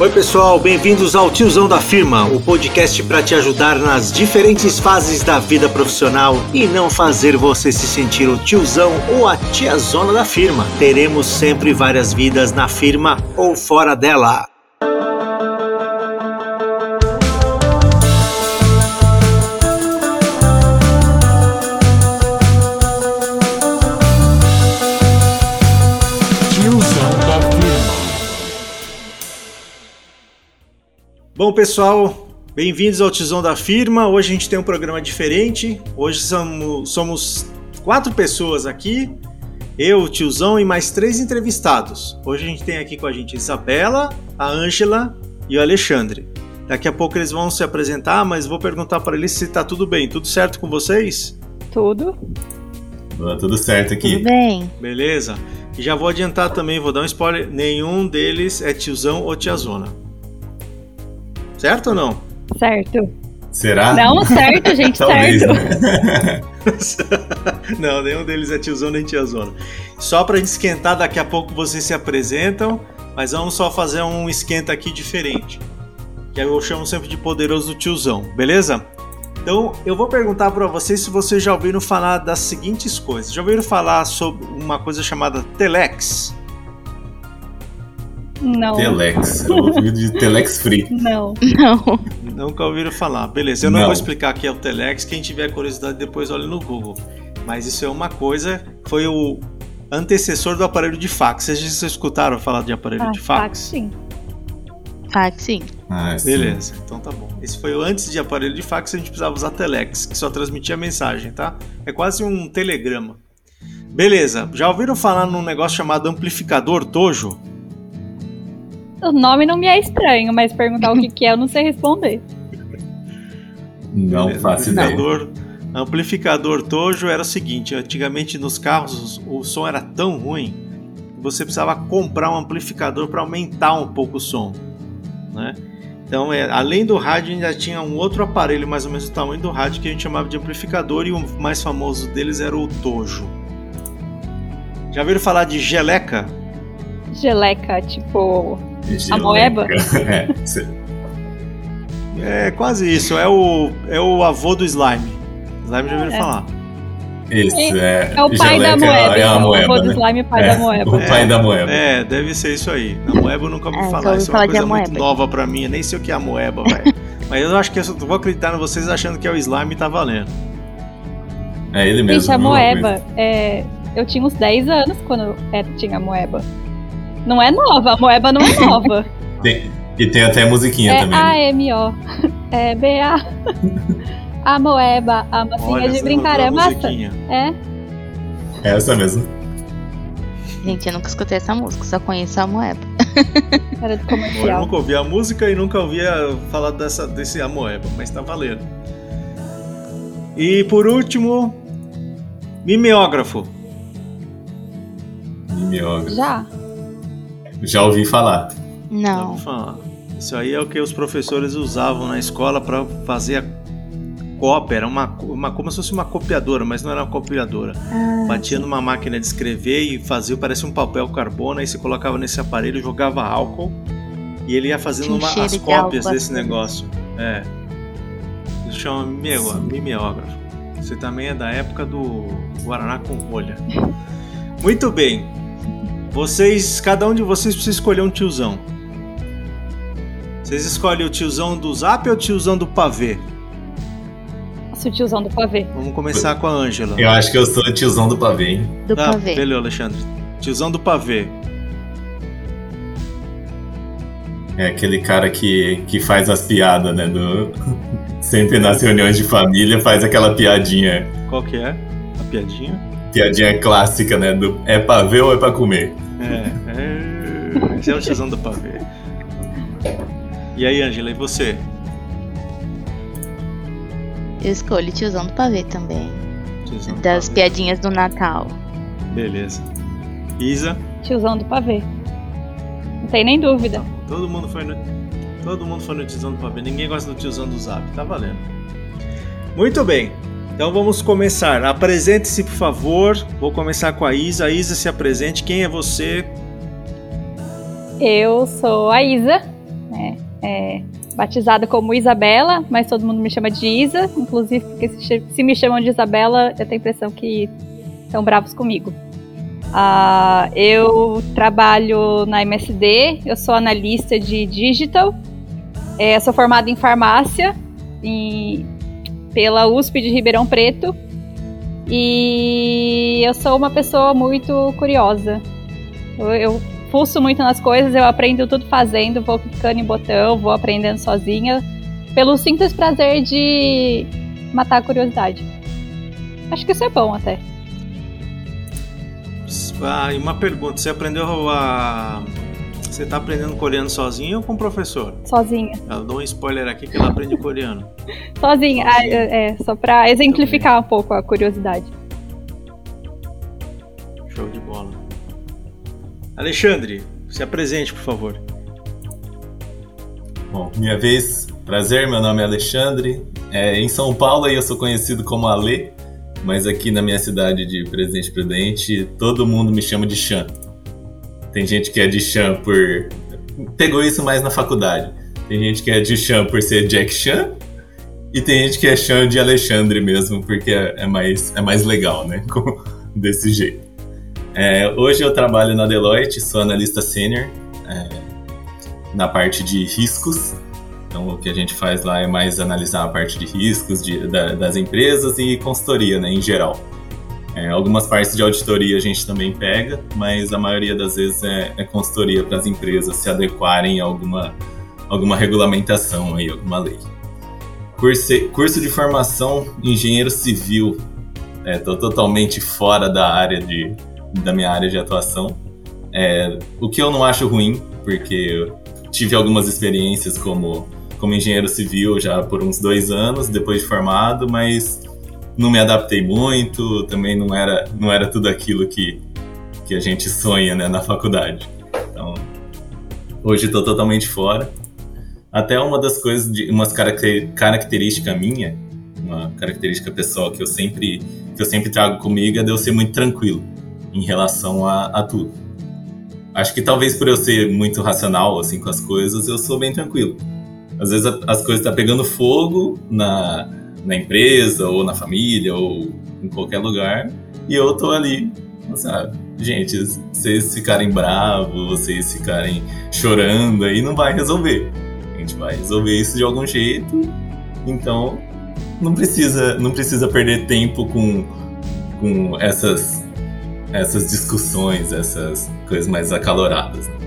Oi, pessoal, bem-vindos ao Tiozão da Firma, o podcast para te ajudar nas diferentes fases da vida profissional e não fazer você se sentir o tiozão ou a tiazona da firma. Teremos sempre várias vidas na firma ou fora dela. Bom, pessoal, bem-vindos ao Tizão da Firma. Hoje a gente tem um programa diferente. Hoje somos, somos quatro pessoas aqui. Eu, o tiozão e mais três entrevistados. Hoje a gente tem aqui com a gente a Isabela, a Ângela e o Alexandre. Daqui a pouco eles vão se apresentar, mas vou perguntar para eles se tá tudo bem. Tudo certo com vocês? Tudo. Tudo certo aqui. Tudo bem. Beleza. E já vou adiantar também, vou dar um spoiler: nenhum deles é tiozão ou tiazona. Certo ou não? Certo. Será? Não, certo, gente, Talvez, certo. né? não, nenhum deles é tiozão nem tiazona. Só pra gente esquentar, daqui a pouco vocês se apresentam, mas vamos só fazer um esquenta aqui diferente. Que eu chamo sempre de poderoso tiozão, beleza? Então, eu vou perguntar para vocês se vocês já ouviram falar das seguintes coisas. Já ouviram falar sobre uma coisa chamada Telex? Não. Telex. Eu ouvi de Telex Free. Não. Não. Nunca ouviram falar. Beleza, eu não, Não. vou explicar aqui é o Telex. Quem tiver curiosidade depois olha no Google. Mas isso é uma coisa, foi o antecessor do aparelho de fax. Vocês já escutaram falar de aparelho Ah, de fax, fax? sim. Fax, sim. Ah, sim. Beleza, então tá bom. Esse foi o antes de aparelho de fax, a gente precisava usar Telex, que só transmitia mensagem, tá? É quase um telegrama. Beleza, já ouviram falar num negócio chamado amplificador Tojo? O nome não me é estranho, mas perguntar o que, que é, eu não sei responder. Não faço ideia. amplificador, amplificador Tojo era o seguinte: antigamente nos carros o som era tão ruim que você precisava comprar um amplificador para aumentar um pouco o som, né? Então, é, além do rádio, ainda tinha um outro aparelho mais ou menos do tamanho do rádio que a gente chamava de amplificador e o mais famoso deles era o Tojo. Já ouviram falar de geleca? Geleca, tipo. Geleca. moeba? É, cê- É quase isso, é o, é o avô do slime. Slime já ouviram É. falar. Isso, é. É o pai da moeba. É a moeba. o vô do né? slime, pai É, da moeba. O pai da moeba. É, deve ser isso aí. A moeba eu nunca ouvi É, falar. Isso é uma coisa muito nova pra mim. Eu nem sei o que é a moeba, velho. Mas eu acho que eu vou acreditar em vocês achando que é o slime e tá valendo. É ele mesmo. Gente, a moeba, é, eu tinha uns 10 anos quando é, tinha a moeba. Não é nova, a moeba não é nova. Tem- e tem até a musiquinha é também. né? A-M-O. É B-A. A moeba, a massinha Olha, de brincar é a massa. musiquinha. É. É essa mesmo. Gente, eu nunca escutei essa música, só conheço a moeba. Era do Eu comercial. nunca ouvi a música e nunca ouvia falar dessa, desse amoeba, mas tá valendo. E por último, mimeógrafo. Mimeógrafo. Já. Já ouvi falar. Não. Vamos falar. Isso aí é o que os professores usavam na escola para fazer a cópia. Era uma, uma, como se fosse uma copiadora, mas não era uma copiadora. Ah, Batia numa máquina de escrever e fazia, parecia um papel carbono, aí você colocava nesse aparelho, jogava álcool e ele ia fazendo uma, as cópias álcool desse negócio. É. Isso chama mimeo- mimeógrafo. Você também é da época do Guaraná com rolha. Muito bem. Vocês, cada um de vocês precisa escolher um tiozão. Vocês escolhem o tiozão do zap ou o tiozão do pavê? Nossa, o tiozão do pavê. Vamos começar com a Ângela. Eu acho que eu sou o tiozão do pavê, hein? Do Tá, pavê. beleza, Alexandre. Tiozão do pavê. É aquele cara que, que faz as piadas, né? Do... Sempre nas reuniões de família faz aquela piadinha. Qual que é? A piadinha? Piadinha clássica, né? Do é pra ver ou é pra comer? É, é. Esse é o tiozão do pavê. E aí, Ângela, e você? Eu escolho o tiozão do pavê também. Tiozão do Das pavê. piadinhas do Natal. Beleza. Isa? Tiozão do pavê. Não tem nem dúvida. Todo mundo foi no. Todo mundo foi no tiozão do pavê. Ninguém gosta do tiozão do zap. Tá valendo. Muito bem. Então vamos começar. Apresente-se, por favor. Vou começar com a Isa. Isa, se apresente. Quem é você? Eu sou a Isa, né? É, batizada como Isabela, mas todo mundo me chama de Isa. Inclusive, porque se, se me chamam de Isabela, eu tenho a impressão que estão bravos comigo. Uh, eu trabalho na MSD, eu sou analista de digital, é, sou formada em farmácia pela USP de Ribeirão Preto e eu sou uma pessoa muito curiosa. Eu, eu fuço muito nas coisas, eu aprendo tudo fazendo, vou clicando em botão, vou aprendendo sozinha, pelo simples prazer de matar a curiosidade. Acho que isso é bom até. Ah, e uma pergunta, você aprendeu a. Você tá aprendendo coreano sozinho ou com o professor? Sozinha. Eu dou um spoiler aqui que ela aprende coreano. Sozinha, ah, é, só pra exemplificar um pouco a curiosidade. Show de bola. Alexandre, se apresente, por favor. Bom, minha vez, prazer, meu nome é Alexandre. É, em São Paulo eu sou conhecido como Ale, mas aqui na minha cidade de Presidente Prudente, todo mundo me chama de Chan. Tem gente que é de Chan por. Pegou isso mais na faculdade. Tem gente que é de Chan por ser Jack Chan. E tem gente que é Chan de Alexandre mesmo, porque é, é mais, é mais legal, né? Desse jeito. É, hoje eu trabalho na Deloitte, sou analista sênior é, na parte de riscos então, o que a gente faz lá é mais analisar a parte de riscos de, da, das empresas e consultoria, né, em geral. É, algumas partes de auditoria a gente também pega, mas a maioria das vezes é, é consultoria para as empresas se adequarem a alguma, alguma regulamentação, aí, alguma lei. Curso, curso de formação engenheiro civil. Estou é, totalmente fora da área de, da minha área de atuação. É, o que eu não acho ruim, porque tive algumas experiências como como engenheiro civil já por uns dois anos depois de formado, mas não me adaptei muito, também não era, não era tudo aquilo que, que a gente sonha né, na faculdade. Então, hoje estou totalmente fora. Até uma das coisas, de, umas característica minha, uma característica pessoal que eu sempre que eu sempre trago comigo é de eu ser muito tranquilo em relação a, a tudo. Acho que talvez por eu ser muito racional assim com as coisas, eu sou bem tranquilo. Às vezes as coisas estão tá pegando fogo na, na empresa, ou na família, ou em qualquer lugar, e eu tô ali, sabe? Gente, vocês ficarem bravos, vocês ficarem chorando, aí não vai resolver. A gente vai resolver isso de algum jeito, então não precisa, não precisa perder tempo com, com essas, essas discussões, essas coisas mais acaloradas. Né?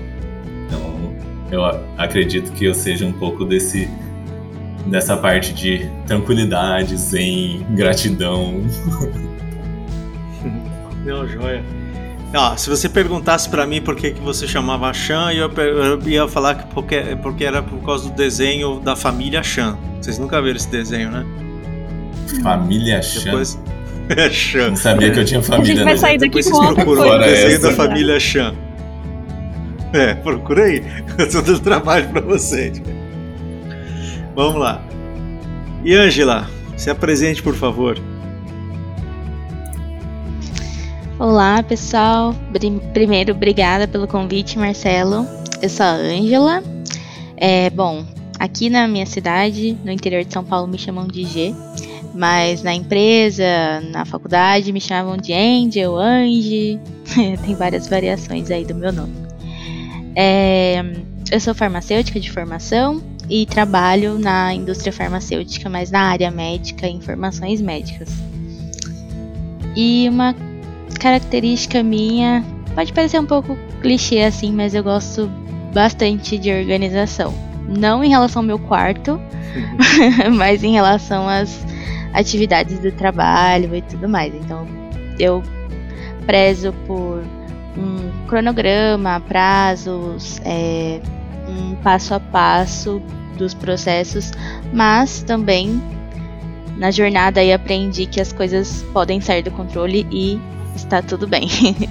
eu acredito que eu seja um pouco desse dessa parte de tranquilidade, zen, gratidão. Não, joia. Ah, se você perguntasse para mim por que, que você chamava Chan, eu, eu ia falar que porque, porque era por causa do desenho da família Chan. Vocês nunca viram esse desenho, né? Família Chan? Depois... É Chan. Não sabia que eu tinha família. A gente vai sair daqui com outra coisa. o desenho da família Chan. É, procura aí. Eu tô dando trabalho pra vocês. Vamos lá. E Angela, se apresente, por favor. Olá, pessoal. Primeiro, obrigada pelo convite, Marcelo. Eu sou a Ângela. É, bom, aqui na minha cidade, no interior de São Paulo, me chamam de G. Mas na empresa, na faculdade, me chamam de Angel, Ange. Tem várias variações aí do meu nome. É, eu sou farmacêutica de formação e trabalho na indústria farmacêutica, mas na área médica informações médicas. E uma característica minha, pode parecer um pouco clichê assim, mas eu gosto bastante de organização. Não em relação ao meu quarto, mas em relação às atividades do trabalho e tudo mais. Então, eu prezo por um cronograma, prazos, é, um passo a passo dos processos, mas também na jornada aí aprendi que as coisas podem sair do controle e está tudo bem,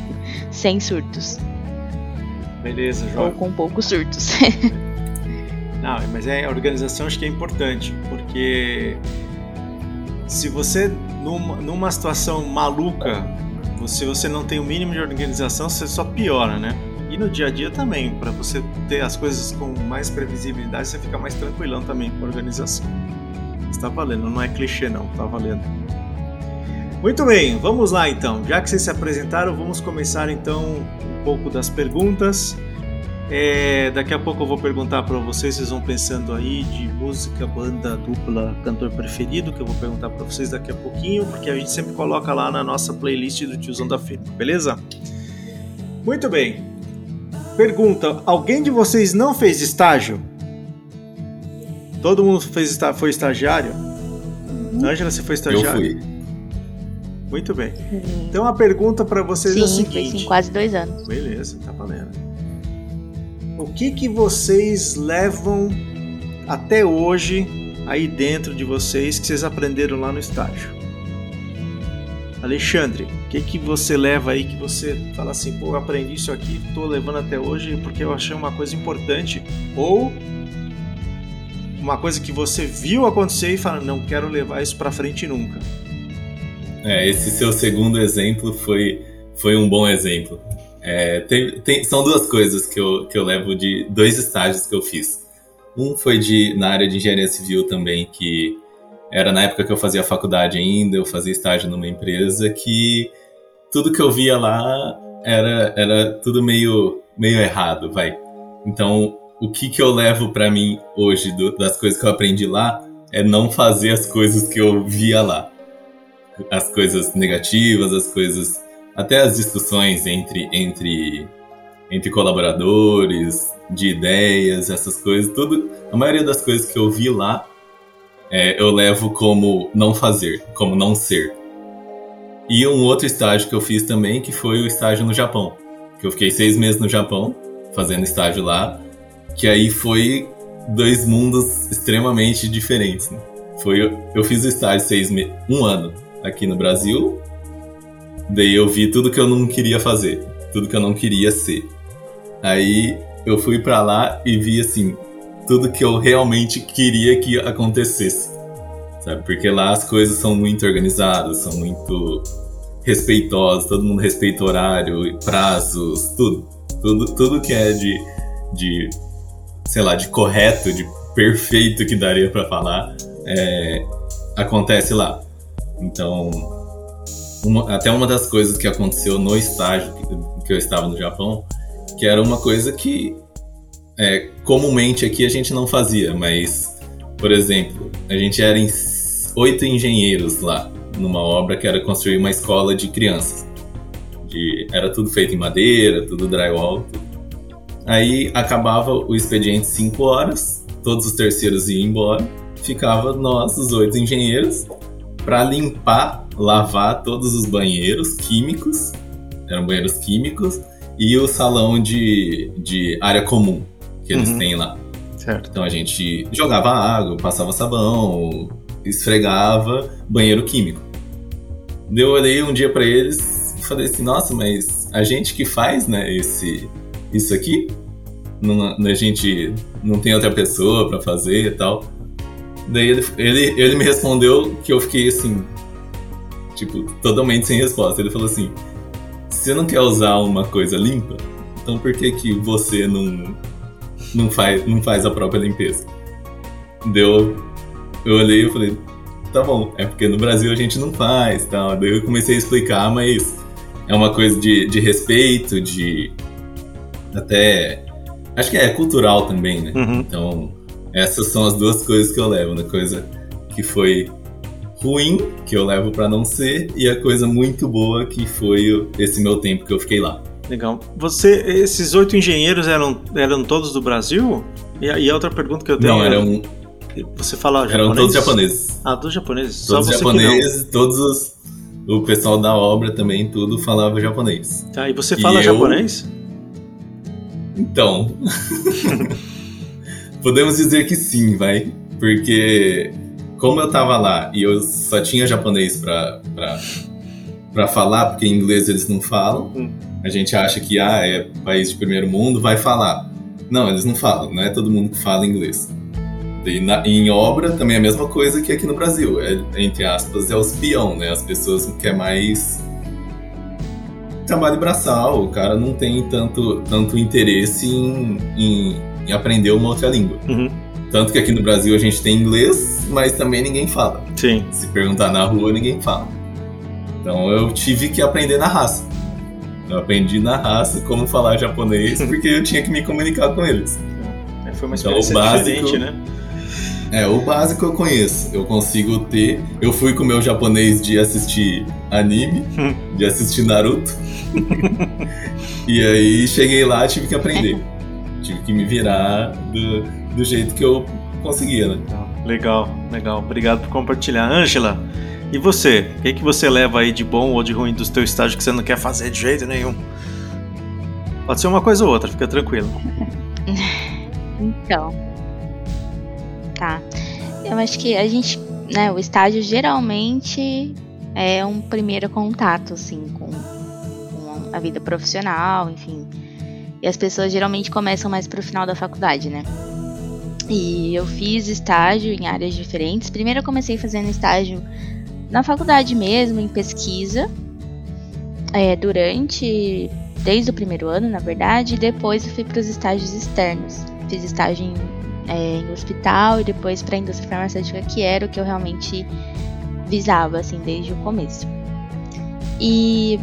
sem surtos. Beleza, João. Ou com poucos surtos. Não, mas é, a organização acho que é importante, porque se você numa, numa situação maluca se você não tem o mínimo de organização, você só piora, né? E no dia a dia também, para você ter as coisas com mais previsibilidade, você fica mais tranquilão também com a organização. Está valendo, não é clichê não, está valendo. Muito bem, vamos lá então. Já que vocês se apresentaram, vamos começar então um pouco das perguntas. É, daqui a pouco eu vou perguntar para vocês, vocês vão pensando aí de música, banda, dupla, cantor preferido, que eu vou perguntar para vocês daqui a pouquinho, porque a gente sempre coloca lá na nossa playlist do Tiozão da Firma, beleza? Muito bem. Pergunta: alguém de vocês não fez estágio? Todo mundo fez, foi estagiário? Uhum. Ângela, você foi estagiário? Eu fui. Muito bem. Então a pergunta para vocês sim, é a seguinte. Foi, sim, quase dois anos. Beleza, tá valendo. O que que vocês levam até hoje aí dentro de vocês que vocês aprenderam lá no estágio? Alexandre, o que que você leva aí que você fala assim, pô, aprendi isso aqui, tô levando até hoje porque eu achei uma coisa importante ou uma coisa que você viu acontecer e fala, não quero levar isso para frente nunca. É, esse seu segundo exemplo foi, foi um bom exemplo. É, tem, tem, são duas coisas que eu, que eu levo de dois estágios que eu fiz. Um foi de, na área de engenharia civil também, que era na época que eu fazia faculdade ainda, eu fazia estágio numa empresa que tudo que eu via lá era, era tudo meio, meio errado, vai. Então, o que, que eu levo para mim hoje do, das coisas que eu aprendi lá é não fazer as coisas que eu via lá. As coisas negativas, as coisas até as discussões entre, entre, entre colaboradores, de ideias, essas coisas, tudo, a maioria das coisas que eu vi lá, é, eu levo como não fazer, como não ser. E um outro estágio que eu fiz também, que foi o estágio no Japão. Que eu fiquei seis meses no Japão, fazendo estágio lá, que aí foi dois mundos extremamente diferentes. Né? Foi, eu fiz o estágio seis meses, um ano aqui no Brasil, Daí eu vi tudo que eu não queria fazer, tudo que eu não queria ser. Aí eu fui para lá e vi assim tudo que eu realmente queria que acontecesse. Sabe? Porque lá as coisas são muito organizadas, são muito respeitosas, todo mundo respeita horário, prazos, tudo. Tudo, tudo que é de, de, sei lá, de correto, de perfeito que daria para falar, é, acontece lá. Então, uma, até uma das coisas que aconteceu no estágio que, que eu estava no Japão, que era uma coisa que é, comumente aqui a gente não fazia, mas, por exemplo, a gente era em oito engenheiros lá, numa obra que era construir uma escola de crianças. De, era tudo feito em madeira, tudo drywall. Tudo. Aí acabava o expediente 5 horas, todos os terceiros iam embora, ficava nós, os oito engenheiros, para limpar, lavar todos os banheiros químicos, eram banheiros químicos, e o salão de, de área comum que eles uhum. têm lá. Certo. Então a gente jogava água, passava sabão, esfregava banheiro químico. Eu olhei um dia para eles e falei assim: nossa, mas a gente que faz né, esse, isso aqui, não, a gente não tem outra pessoa para fazer e tal. Daí ele, ele, ele me respondeu que eu fiquei assim, tipo, totalmente sem resposta. Ele falou assim: você não quer usar uma coisa limpa? Então por que que você não, não, faz, não faz a própria limpeza? Deu, eu olhei e falei, tá bom, é porque no Brasil a gente não faz, tal. Daí eu comecei a explicar, mas é uma coisa de, de respeito, de até acho que é cultural também, né? Uhum. Então essas são as duas coisas que eu levo, né? Coisa que foi ruim, que eu levo para não ser, e a coisa muito boa que foi esse meu tempo que eu fiquei lá. Legal. Você, esses oito engenheiros eram, eram todos do Brasil? E, e a outra pergunta que eu tenho. Não, eram. Você fala japonês? Eram todos japoneses. Ah, todos japoneses. Todos japoneses, todos os, o pessoal da obra também, tudo falava japonês. Tá, e você fala e japonês? Eu... Então. Podemos dizer que sim, vai. Porque como eu tava lá e eu só tinha japonês pra, pra, pra falar, porque em inglês eles não falam, hum. A gente acha que ah, é país de primeiro mundo, vai falar. Não, eles não falam, não é todo mundo que fala inglês. E na, em obra também é a mesma coisa que aqui no Brasil. É, entre aspas, é os peão, né? As pessoas que é mais. trabalho braçal, o cara não tem tanto, tanto interesse em, em, em aprender uma outra língua. Uhum. Tanto que aqui no Brasil a gente tem inglês, mas também ninguém fala. Sim. Se perguntar na rua, ninguém fala. Então eu tive que aprender na raça. Eu aprendi na raça como falar japonês, porque eu tinha que me comunicar com eles. É, Foi uma Então, o experiência básico- diferente, né? É, o básico eu conheço. Eu consigo ter. Eu fui com o meu japonês de assistir anime, de assistir Naruto. e aí cheguei lá tive que aprender. Tive que me virar do, do jeito que eu conseguia, né? Legal, legal. Obrigado por compartilhar. Ângela, e você? O que, que você leva aí de bom ou de ruim do teu estágio que você não quer fazer de jeito nenhum? Pode ser uma coisa ou outra, fica tranquilo. Então. Tá. Eu acho que a gente, né, o estágio geralmente é um primeiro contato, assim, com, com a vida profissional, enfim. E as pessoas geralmente começam mais pro final da faculdade, né? E eu fiz estágio em áreas diferentes. Primeiro eu comecei fazendo estágio na faculdade mesmo, em pesquisa. é, durante. Desde o primeiro ano, na verdade, e depois eu fui para os estágios externos. Fiz estágio em, é, em hospital e depois para a indústria farmacêutica, que era o que eu realmente visava, assim, desde o começo. E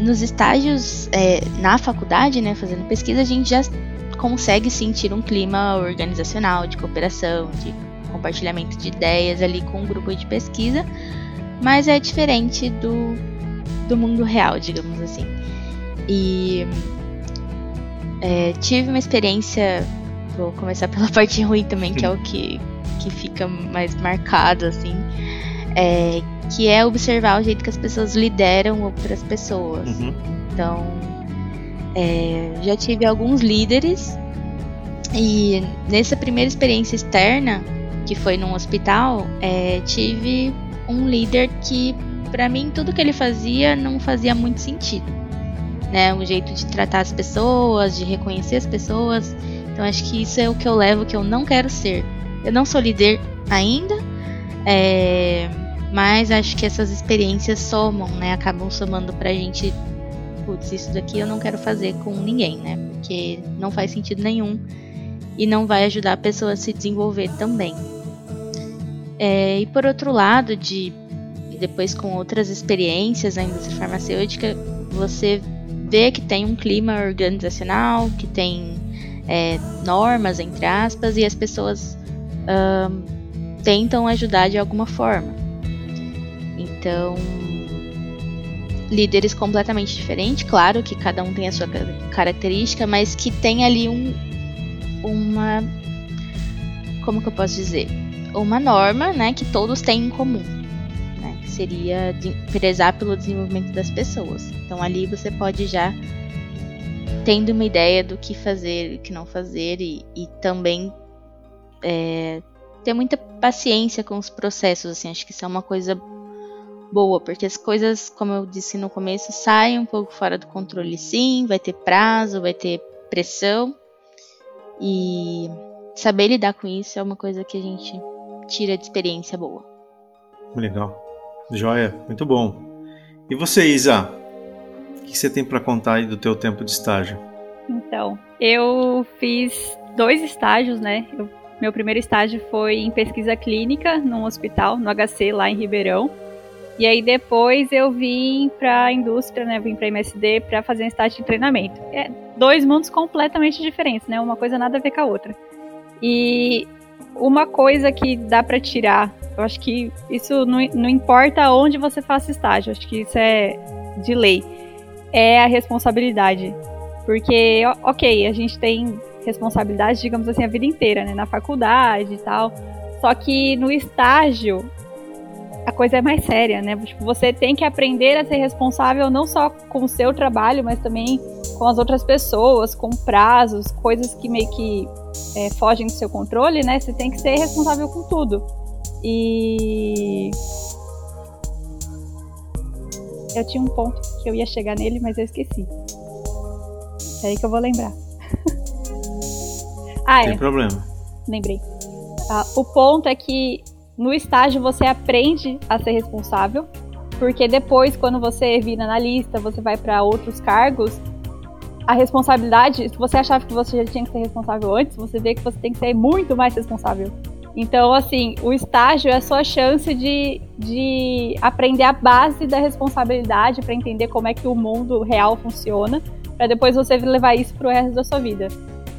nos estágios é, na faculdade, né, fazendo pesquisa, a gente já consegue sentir um clima organizacional, de cooperação, de compartilhamento de ideias ali com um grupo de pesquisa, mas é diferente do, do mundo real, digamos assim. E é, tive uma experiência, vou começar pela parte ruim também, que é o que, que fica mais marcado, assim, é, que é observar o jeito que as pessoas lideram outras pessoas. Uhum. Então, é, já tive alguns líderes e nessa primeira experiência externa, que foi num hospital, é, tive um líder que, pra mim, tudo que ele fazia não fazia muito sentido. Né? O jeito de tratar as pessoas, de reconhecer as pessoas. Então, acho que isso é o que eu levo, que eu não quero ser. Eu não sou líder ainda, é, mas acho que essas experiências somam, né? Acabam somando pra gente putz, isso daqui eu não quero fazer com ninguém, né? Porque não faz sentido nenhum e não vai ajudar a pessoa a se desenvolver também. É, e por outro lado, de depois com outras experiências na indústria farmacêutica, você vê que tem um clima organizacional, que tem é, normas, entre aspas, e as pessoas tentam ajudar de alguma forma. Então, líderes completamente diferentes, claro que cada um tem a sua ca- característica, mas que tem ali um uma como que eu posso dizer? Uma norma, né, que todos têm em comum, né, que seria de prezar pelo desenvolvimento das pessoas. Então ali você pode já tendo uma ideia do que fazer e o que não fazer e, e também é, ter muita paciência com os processos, assim, acho que isso é uma coisa boa, porque as coisas, como eu disse no começo, saem um pouco fora do controle sim, vai ter prazo, vai ter pressão. E saber lidar com isso é uma coisa que a gente tira de experiência boa. Legal. Joia, muito bom. E você, Isa? O que você tem para contar aí do teu tempo de estágio? Então, eu fiz dois estágios, né? Eu- meu primeiro estágio foi em pesquisa clínica num hospital, no HC, lá em Ribeirão. E aí depois eu vim para a indústria, né? Vim para MSD para fazer um estágio de treinamento. É dois mundos completamente diferentes, né? Uma coisa nada a ver com a outra. E uma coisa que dá para tirar, eu acho que isso não, não importa onde você faça estágio, acho que isso é de lei, é a responsabilidade. Porque, ok, a gente tem responsabilidade, digamos assim, a vida inteira, né? Na faculdade e tal. Só que no estágio, a coisa é mais séria, né? Tipo, você tem que aprender a ser responsável não só com o seu trabalho, mas também com as outras pessoas, com prazos, coisas que meio que é, fogem do seu controle, né? Você tem que ser responsável com tudo. E. Eu tinha um ponto que eu ia chegar nele, mas eu esqueci. Peraí que eu vou lembrar. ah, é Sem problema. lembrei. Ah, o ponto é que no estágio você aprende a ser responsável, porque depois, quando você vira analista, você vai para outros cargos, a responsabilidade, se você achava que você já tinha que ser responsável antes, você vê que você tem que ser muito mais responsável. Então, assim, o estágio é a sua chance de, de aprender a base da responsabilidade para entender como é que o mundo real funciona, para depois você levar isso para o resto da sua vida.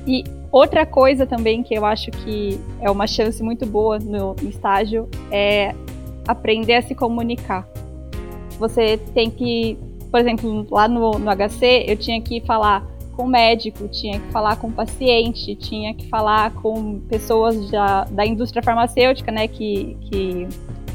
E outra coisa também que eu acho que é uma chance muito boa no estágio é aprender a se comunicar. Você tem que por exemplo, lá no, no HC, eu tinha que falar com o médico, tinha que falar com o paciente, tinha que falar com pessoas da, da indústria farmacêutica, né, que, que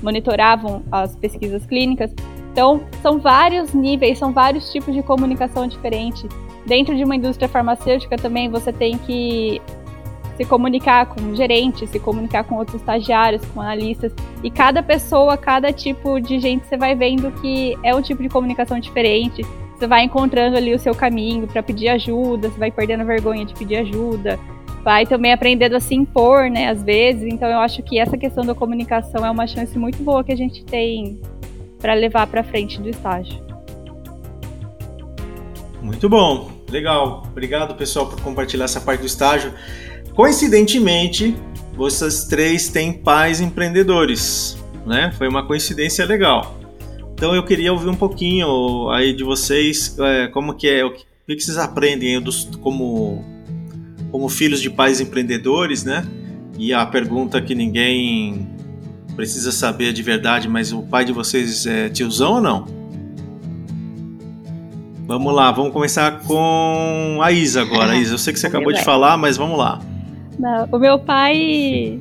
monitoravam as pesquisas clínicas. Então, são vários níveis, são vários tipos de comunicação diferente. Dentro de uma indústria farmacêutica também você tem que se comunicar com gerentes, se comunicar com outros estagiários, com analistas. E cada pessoa, cada tipo de gente, você vai vendo que é um tipo de comunicação diferente. Você vai encontrando ali o seu caminho para pedir ajuda, você vai perdendo vergonha de pedir ajuda, vai também aprendendo a se impor, né, às vezes. Então eu acho que essa questão da comunicação é uma chance muito boa que a gente tem para levar para frente do estágio. Muito bom, legal. Obrigado, pessoal, por compartilhar essa parte do estágio. Coincidentemente, vocês três têm pais empreendedores, né? Foi uma coincidência legal. Então eu queria ouvir um pouquinho aí de vocês, é, como que é, o que, o que vocês aprendem dos, como, como filhos de pais empreendedores, né? E a pergunta que ninguém precisa saber de verdade, mas o pai de vocês é tiozão ou não? Vamos lá, vamos começar com a Isa agora. Isa, eu sei que você acabou de falar, mas vamos lá. Não, o meu pai.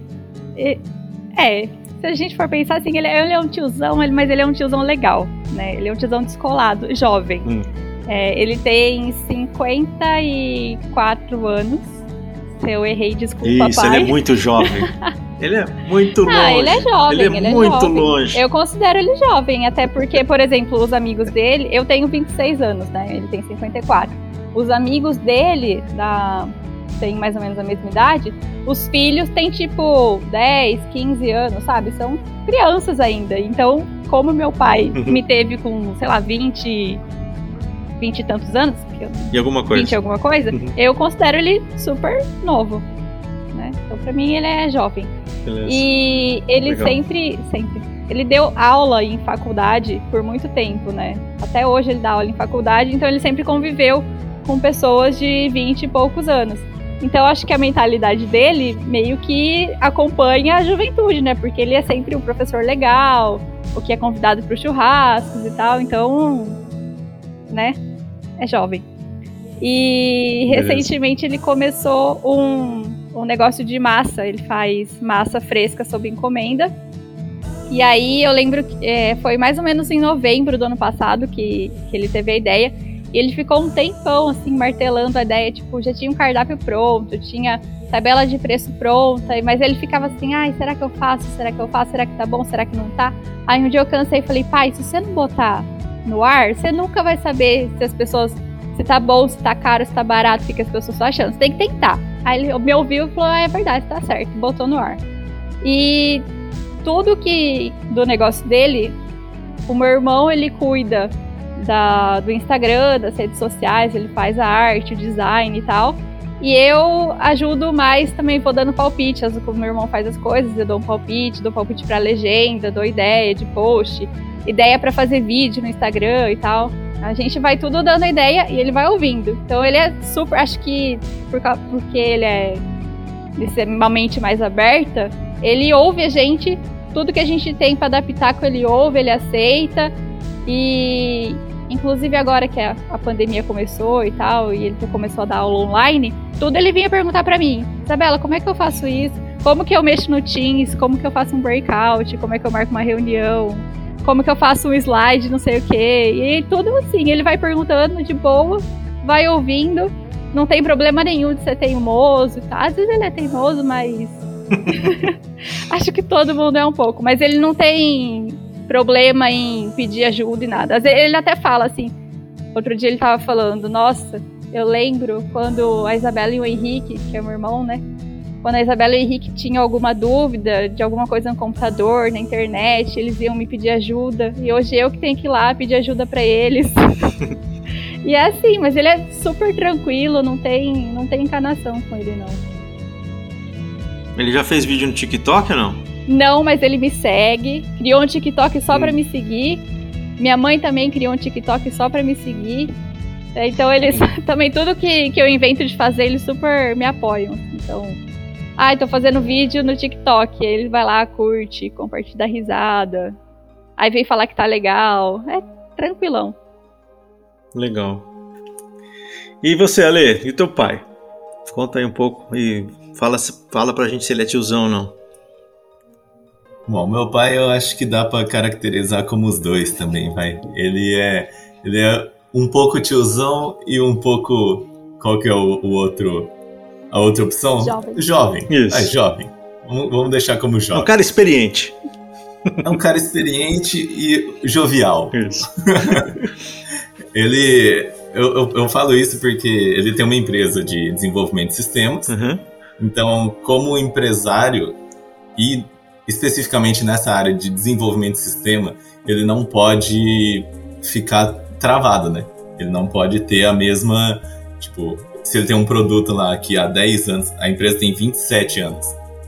É, se a gente for pensar assim, ele, é, ele é um tiozão, mas ele é um tiozão legal, né? Ele é um tiozão descolado, jovem. Hum. É, ele tem 54 anos. Se eu errei, desculpa, Isso, pai. ele é muito jovem. ele é muito longe. Ah, ele é jovem. Ele é ele muito é jovem. longe. Eu considero ele jovem, até porque, por exemplo, os amigos dele, eu tenho 26 anos, né? Ele tem 54. Os amigos dele, da, têm mais ou menos a mesma idade, os filhos têm tipo 10, 15 anos, sabe? São crianças ainda. Então, como meu pai me teve com, sei lá, 20, 20 e tantos anos, e alguma coisa. 20 alguma coisa, uhum. eu considero ele super novo. Pra mim, ele é jovem. Beleza. E ele Legal. sempre, sempre. Ele deu aula em faculdade por muito tempo, né? Até hoje ele dá aula em faculdade, então ele sempre conviveu com pessoas de 20 e poucos anos. Então acho que a mentalidade dele meio que acompanha a juventude, né? Porque ele é sempre um professor legal, o que é convidado para os churrascos e tal, então, né? É jovem. E recentemente ele começou um, um negócio de massa. Ele faz massa fresca sob encomenda. E aí eu lembro que é, foi mais ou menos em novembro do ano passado que, que ele teve a ideia. E ele ficou um tempão, assim, martelando a ideia, tipo, já tinha um cardápio pronto, tinha tabela de preço pronta, mas ele ficava assim, ai, será que eu faço? Será que eu faço? Será que tá bom? Será que não tá? Aí um dia eu cansei e falei, pai, se você não botar no ar, você nunca vai saber se as pessoas, se tá bom, se tá caro, se tá barato, o que as pessoas estão achando. Você tem que tentar. Aí ele me ouviu e falou, ah, é verdade, tá certo, botou no ar. E tudo que do negócio dele, o meu irmão, ele cuida da, do Instagram, das redes sociais, ele faz a arte, o design e tal. E eu ajudo mais também, vou dando palpite, como meu irmão faz as coisas, eu dou um palpite, dou palpite pra legenda, dou ideia de post, ideia para fazer vídeo no Instagram e tal. A gente vai tudo dando ideia e ele vai ouvindo. Então ele é super, acho que por, porque ele é uma mente mais aberta, ele ouve a gente, tudo que a gente tem para adaptar com ele ouve, ele aceita. E, Inclusive agora que a, a, pandemia começou e tal, e ele começou a dar aula online, tudo ele vinha perguntar para mim, Isabela, como é que eu faço isso? Como que eu mexo no Teams? Como que eu faço um breakout? Como é que eu marco uma reunião? Como que eu faço um slide, não sei o quê? E tudo assim, ele vai perguntando de boa, vai ouvindo, não tem problema nenhum de ser teimoso e tal. Às vezes ele é teimoso, mas acho que todo mundo é um pouco, mas ele não tem problema em pedir ajuda e nada. Ele até fala assim. Outro dia ele tava falando, nossa, eu lembro quando a Isabela e o Henrique, que é meu irmão, né? Quando a Isabela e o Henrique tinham alguma dúvida de alguma coisa no computador, na internet, eles iam me pedir ajuda. E hoje eu que tenho que ir lá pedir ajuda para eles. e é assim, mas ele é super tranquilo, não tem, não tem encanação com ele, não. Ele já fez vídeo no TikTok ou não? Não, mas ele me segue. Criou um TikTok só hum. para me seguir. Minha mãe também criou um TikTok só para me seguir. Então eles também tudo que, que eu invento de fazer, eles super me apoiam. Então, ah, tô fazendo vídeo no TikTok. Ele vai lá, curte, compartilha da risada. Aí vem falar que tá legal. É tranquilão. Legal. E você, Ale? E teu pai? Conta aí um pouco e fala, fala pra gente se ele é tiozão ou não. Bom, meu pai eu acho que dá para caracterizar como os dois também, vai. Ele é, ele é um pouco tiozão e um pouco. Qual que é o, o outro a outra opção? Jovem. Jovem. Isso. Ah, jovem. Vamos deixar como jovem. É um cara experiente. É um cara experiente e jovial. Isso. ele. Eu, eu, eu, falo isso porque ele tem uma empresa de desenvolvimento de sistemas. Uhum. Então, como empresário, e especificamente nessa área de desenvolvimento de sistema, ele não pode ficar travado, né? Ele não pode ter a mesma. Tipo, se ele tem um produto lá que há 10 anos, a empresa tem 27 anos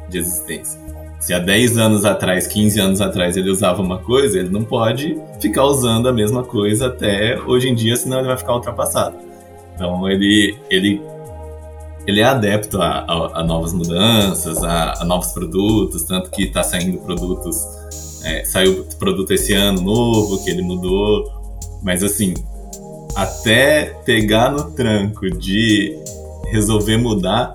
de existência. Se há 10 anos atrás, 15 anos atrás ele usava uma coisa, ele não pode ficar usando a mesma coisa até hoje em dia, senão ele vai ficar ultrapassado. Então ele, ele, ele é adepto a, a, a novas mudanças, a, a, novos produtos, tanto que está saindo produtos. É, saiu produto esse ano novo que ele mudou, mas assim, até pegar no tranco de resolver mudar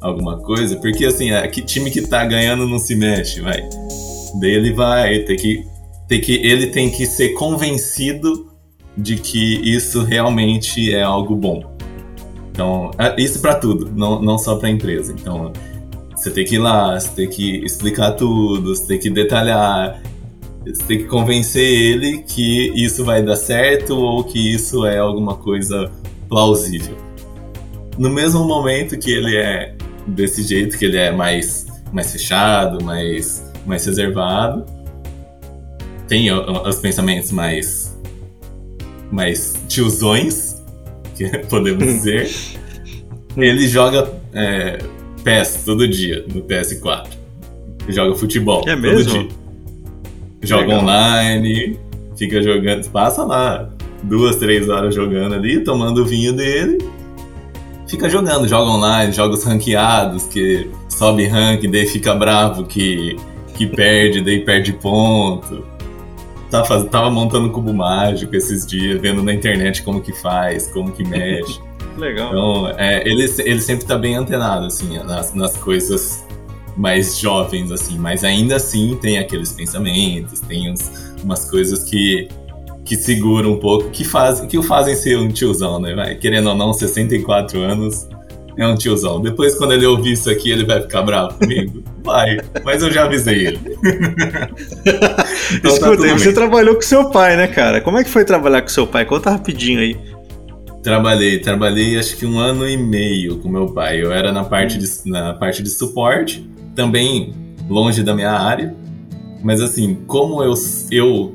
alguma coisa, porque assim, é, que time que tá ganhando não se mexe, vai. Daí ele vai ter que, ter que ele tem que ser convencido de que isso realmente é algo bom. Então, é isso para tudo, não, não só para empresa. Então, você tem que ir lá, você tem que explicar tudo, você tem que detalhar. Você tem que convencer ele que isso vai dar certo ou que isso é alguma coisa plausível. No mesmo momento que ele é desse jeito, que ele é mais, mais fechado, mais, mais reservado, tem os pensamentos mais, mais tiozões, que podemos dizer. ele joga é, PES todo dia no PS4. Joga futebol é todo mesmo? dia joga Legal. online, fica jogando, passa lá duas, três horas jogando ali, tomando o vinho dele, fica jogando, joga online, joga os ranqueados, que sobe rank, daí fica bravo que, que perde, daí perde ponto. Tá faz, tava montando cubo mágico esses dias, vendo na internet como que faz, como que mexe. Legal. Então, é, ele, ele sempre tá bem antenado, assim, nas, nas coisas mais jovens, assim, mas ainda assim tem aqueles pensamentos, tem uns, umas coisas que, que seguram um pouco, que, faz, que o fazem ser um tiozão, né? Vai, querendo ou não, 64 anos é um tiozão. Depois, quando ele ouvir isso aqui, ele vai ficar bravo comigo? Vai, mas eu já avisei ele. então, Escuta, tá você trabalhou com seu pai, né, cara? Como é que foi trabalhar com seu pai? Conta rapidinho aí. Trabalhei, trabalhei acho que um ano e meio com meu pai. Eu era na parte de, na parte de suporte também longe da minha área. Mas assim, como eu, eu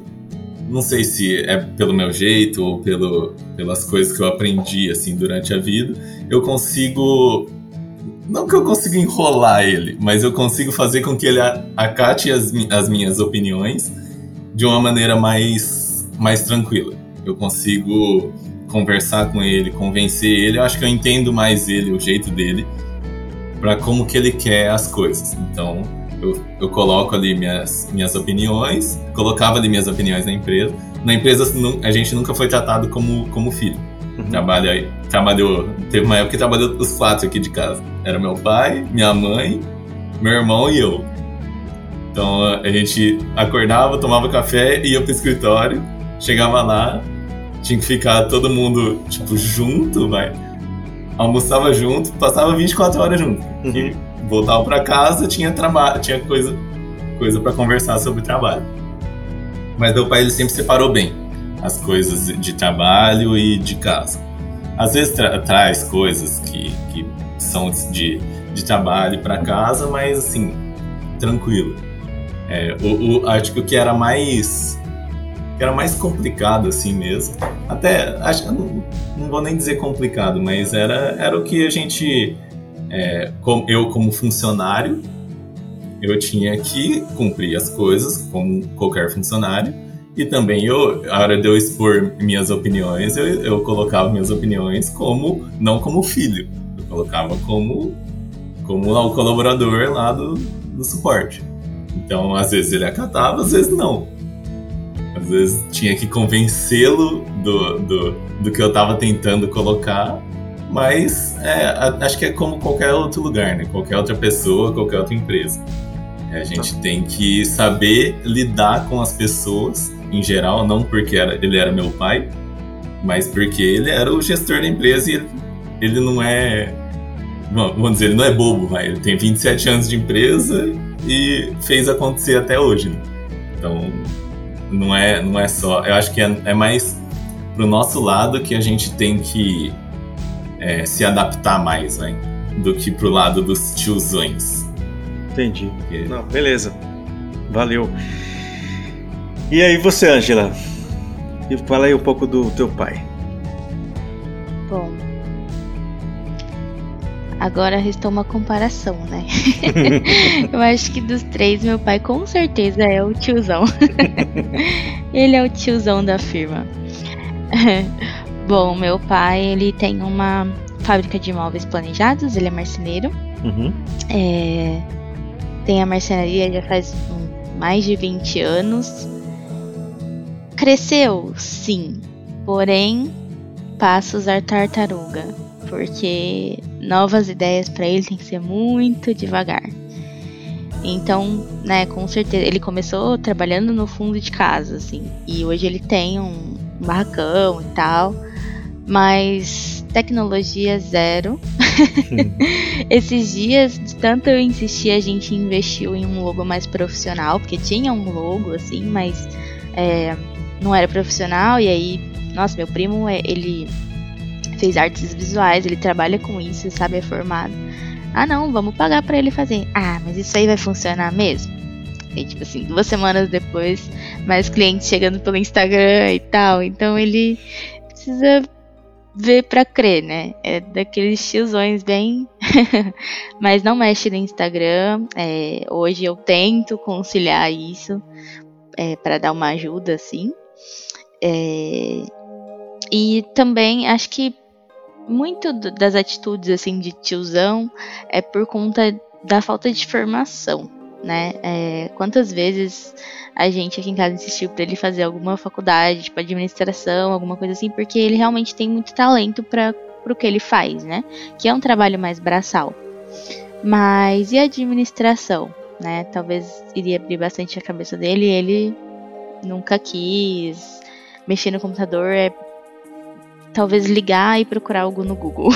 não sei se é pelo meu jeito ou pelo, pelas coisas que eu aprendi assim durante a vida, eu consigo não que eu consiga enrolar ele, mas eu consigo fazer com que ele acate as, as minhas opiniões de uma maneira mais mais tranquila. Eu consigo conversar com ele, convencer ele, eu acho que eu entendo mais ele, o jeito dele para como que ele quer as coisas. Então, eu, eu coloco ali minhas, minhas opiniões, colocava ali minhas opiniões na empresa. Na empresa, a gente nunca foi tratado como, como filho. Uhum. Trabalha, trabalhou, teve uma época que trabalhou os quatro aqui de casa. Era meu pai, minha mãe, meu irmão e eu. Então a gente acordava, tomava café, ia pro escritório, chegava lá, tinha que ficar todo mundo, tipo, junto, vai almoçava junto, passava 24 horas junto. Uhum. voltava para casa, tinha trabalho, tinha coisa, coisa para conversar sobre trabalho. Mas meu pai ele sempre separou bem as coisas de trabalho e de casa. Às vezes tra traz coisas que, que são de, de de trabalho para casa, mas assim, tranquilo. É, o, o, acho que o que era mais que era mais complicado assim mesmo. Até acho não, não vou nem dizer complicado, mas era, era o que a gente é, com, eu como funcionário eu tinha que cumprir as coisas como qualquer funcionário e também eu, a hora de eu expor minhas opiniões, eu, eu colocava minhas opiniões como não como filho, eu colocava como como o colaborador lá do, do suporte. Então, às vezes ele acatava, às vezes não. Às vezes tinha que convencê-lo do, do, do que eu estava tentando colocar, mas é, acho que é como qualquer outro lugar, né? Qualquer outra pessoa, qualquer outra empresa. A gente tá. tem que saber lidar com as pessoas em geral, não porque era, ele era meu pai, mas porque ele era o gestor da empresa e ele, ele não é. Vamos dizer, ele não é bobo, vai. ele tem 27 anos de empresa e fez acontecer até hoje. Né? Então, não é, não é só. Eu acho que é, é mais pro nosso lado que a gente tem que é, se adaptar mais, né? Do que pro lado dos tiozões. Entendi. Porque... Não, beleza. Valeu. E aí você, Angela? Fala aí um pouco do teu pai. Bom, agora restou uma comparação, né? Eu acho que dos três, meu pai com certeza é o tiozão. ele é o tiozão da firma. Bom, meu pai, ele tem uma fábrica de imóveis planejados, ele é marceneiro. Uhum. É, tem a marcenaria já faz mais de 20 anos. Cresceu, sim, porém passa a usar tartaruga, porque novas ideias para ele tem que ser muito devagar. Então, né, com certeza, ele começou trabalhando no fundo de casa, assim, e hoje ele tem um barracão e tal, mas tecnologia zero. Esses dias, de tanto eu insistir, a gente investiu em um logo mais profissional, porque tinha um logo, assim, mas é, não era profissional, e aí, nossa, meu primo, é, ele fez artes visuais, ele trabalha com isso, sabe, é formado. Ah, não, vamos pagar para ele fazer. Ah, mas isso aí vai funcionar mesmo? E, tipo assim, duas semanas depois, mais clientes chegando pelo Instagram e tal. Então ele precisa ver para crer, né? É daqueles tiozões bem. mas não mexe no Instagram. É, hoje eu tento conciliar isso é, para dar uma ajuda, assim. É, e também acho que muito das atitudes assim de tiozão é por conta da falta de formação, né? É, quantas vezes a gente aqui em casa insistiu para ele fazer alguma faculdade, tipo administração, alguma coisa assim, porque ele realmente tem muito talento para o que ele faz, né? Que é um trabalho mais braçal. Mas e a administração, né? Talvez iria abrir bastante a cabeça dele ele nunca quis mexer no computador é talvez ligar e procurar algo no Google.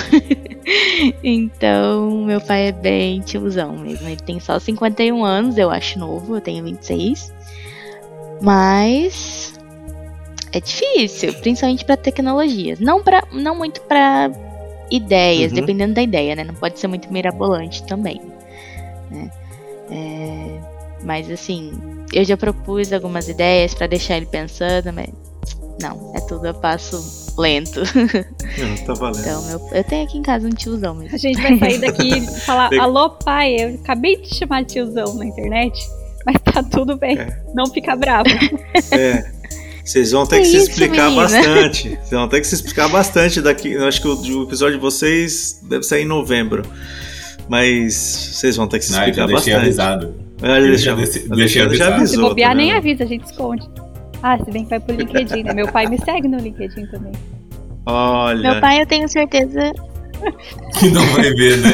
então, meu pai é bem tiozão mesmo. Ele tem só 51 anos, eu acho novo, eu tenho 26. Mas é difícil, principalmente para tecnologias. Não para não muito para ideias, uhum. dependendo da ideia, né? Não pode ser muito mirabolante também. Né? É, mas assim, eu já propus algumas ideias para deixar ele pensando, mas não, é tudo a passo lento. Não, tá valendo. Então, meu, eu tenho aqui em casa um tiozão mesmo. A gente vai sair daqui e falar: Alô, pai, eu acabei de chamar de tiozão na internet, mas tá tudo bem. É. Não fica bravo. É. Vocês vão ter que, que se explicar menina? bastante. Vocês vão ter que se explicar bastante daqui. Eu acho que o, o episódio de vocês deve sair em novembro. Mas vocês vão ter que se explicar Não, bastante. Avisado. Eu deixei, deixei, deixei avisado. Já avisou, se bobear, nem avisa, a gente esconde. Ah, se bem que vai pro LinkedIn, né? Meu pai me segue no LinkedIn também. Olha. Meu pai, eu tenho certeza. Que não vai ver, né?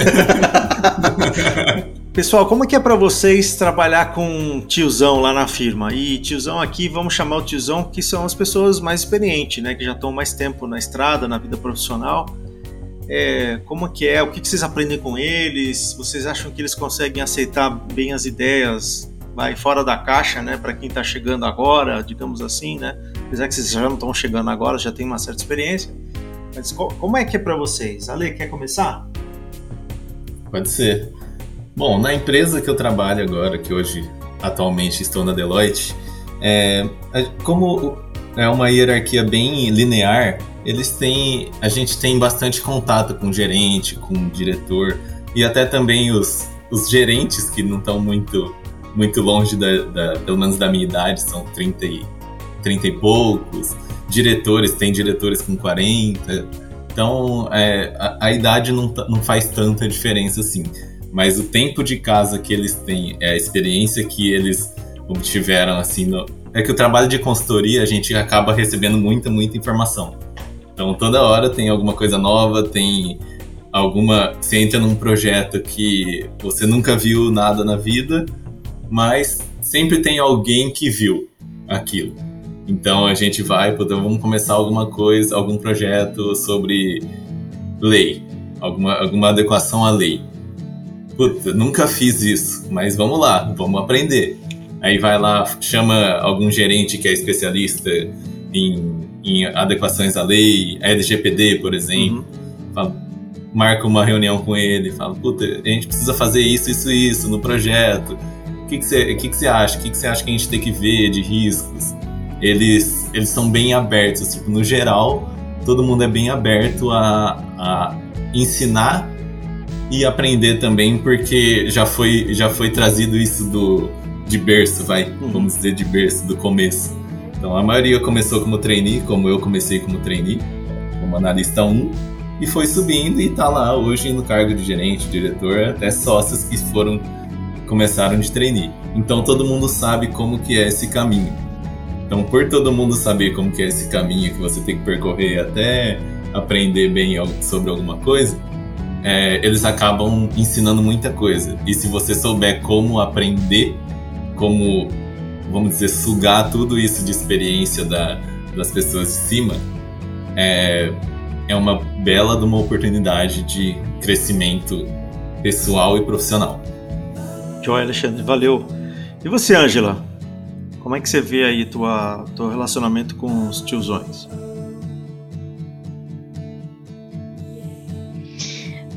Pessoal, como é que é para vocês trabalhar com tiozão lá na firma? E tiozão aqui, vamos chamar o tiozão, que são as pessoas mais experientes, né? Que já estão mais tempo na estrada, na vida profissional. É, como é que é? O que vocês aprendem com eles? Vocês acham que eles conseguem aceitar bem as ideias vai fora da caixa, né, para quem está chegando agora, digamos assim, né? Apesar que vocês já não estão chegando agora, já tem uma certa experiência. Mas como é que é para vocês? Ale, quer começar? Pode ser. Bom, na empresa que eu trabalho agora, que hoje atualmente estou na Deloitte, é, como é uma hierarquia bem linear, eles têm, a gente tem bastante contato com o gerente, com o diretor e até também os, os gerentes que não estão muito muito longe da, da, pelo menos da minha idade, são 30 e, 30 e poucos. Diretores, tem diretores com 40. Então, é, a, a, idade não, não faz tanta diferença assim. Mas o tempo de casa que eles têm, é a experiência que eles obtiveram, assim, no, é que o trabalho de consultoria a gente acaba recebendo muita, muita informação. Então toda hora tem alguma coisa nova, tem alguma. Você entra num projeto que você nunca viu nada na vida, mas sempre tem alguém que viu aquilo. Então a gente vai, vamos começar alguma coisa, algum projeto sobre lei, alguma, alguma adequação à lei. Puta, nunca fiz isso, mas vamos lá, vamos aprender. Aí vai lá, chama algum gerente que é especialista em, em adequações à lei, LGPD, por exemplo, uhum. fala, marca uma reunião com ele, fala, puta, a gente precisa fazer isso, isso, isso no projeto. O que você que que que acha? O que você acha que a gente tem que ver de riscos? Eles, eles são bem abertos, tipo, no geral, todo mundo é bem aberto a, a ensinar e aprender também, porque já foi, já foi trazido isso do de berço, vai, uhum. vamos dizer de berço, do começo. Então a maioria começou como trainee, como eu comecei como trainee, como analista 1, e foi subindo e está lá hoje no cargo de gerente, diretor, até sócios que foram começaram de trainee. Então todo mundo sabe como que é esse caminho. Então por todo mundo saber como que é esse caminho que você tem que percorrer até aprender bem sobre alguma coisa, é, eles acabam ensinando muita coisa. E se você souber como aprender como, vamos dizer, sugar tudo isso de experiência da, das pessoas de cima, é, é uma bela de uma oportunidade de crescimento pessoal e profissional. Joia, Alexandre, valeu. E você, Ângela? Como é que você vê aí tua teu relacionamento com os tiozões?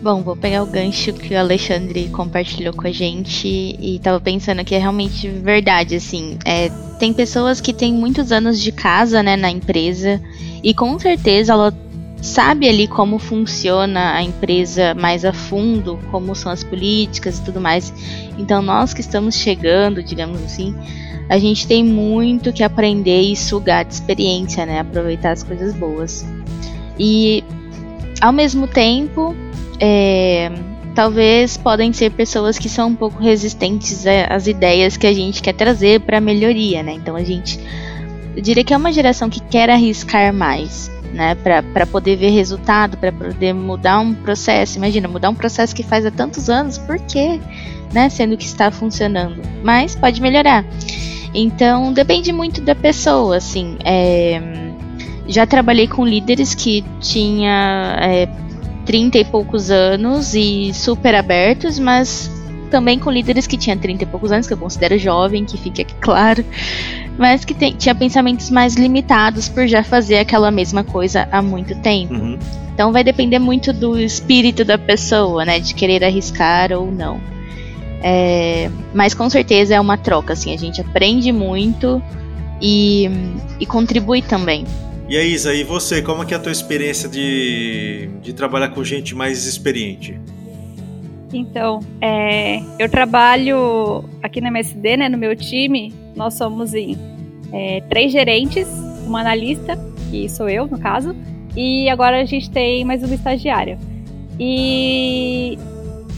Bom, vou pegar o gancho que o Alexandre compartilhou com a gente e tava pensando que é realmente verdade, assim. É, tem pessoas que têm muitos anos de casa, né, na empresa e com certeza ela sabe ali como funciona a empresa mais a fundo, como são as políticas e tudo mais. Então, nós que estamos chegando, digamos assim, a gente tem muito que aprender e sugar de experiência, né? Aproveitar as coisas boas. E ao mesmo tempo, é, talvez podem ser pessoas que são um pouco resistentes às ideias que a gente quer trazer para melhoria, né? Então a gente, eu diria que é uma geração que quer arriscar mais, né? Para poder ver resultado, para poder mudar um processo. Imagina, mudar um processo que faz há tantos anos, por quê? Né? Sendo que está funcionando, mas pode melhorar. Então depende muito da pessoa, assim. É, já trabalhei com líderes que tinha é, 30 e poucos anos e super abertos, mas também com líderes que tinham 30 e poucos anos, que eu considero jovem, que aqui claro, mas que tem, tinha pensamentos mais limitados por já fazer aquela mesma coisa há muito tempo. Uhum. Então vai depender muito do espírito da pessoa, né, de querer arriscar ou não. É, mas com certeza é uma troca, assim, a gente aprende muito e, e contribui também. E aí, Isa, e você, como é que é a tua experiência de, de trabalhar com gente mais experiente? Então, é, eu trabalho aqui na MSD, né, no meu time, nós somos em é, três gerentes, uma analista, que sou eu, no caso, e agora a gente tem mais uma estagiária. E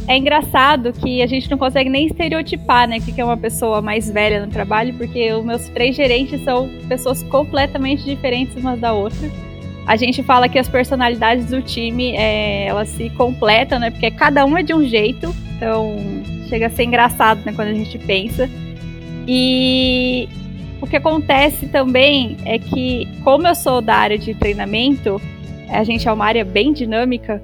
é engraçado que a gente não consegue nem estereotipar, né, o que é uma pessoa mais velha no trabalho, porque os meus três gerentes são pessoas completamente diferentes umas da outra. A gente fala que as personalidades do time, é, elas se completam, né, porque cada um é de um jeito, então chega a ser engraçado, né, quando a gente pensa. E o que acontece também é que, como eu sou da área de treinamento, a gente é uma área bem dinâmica,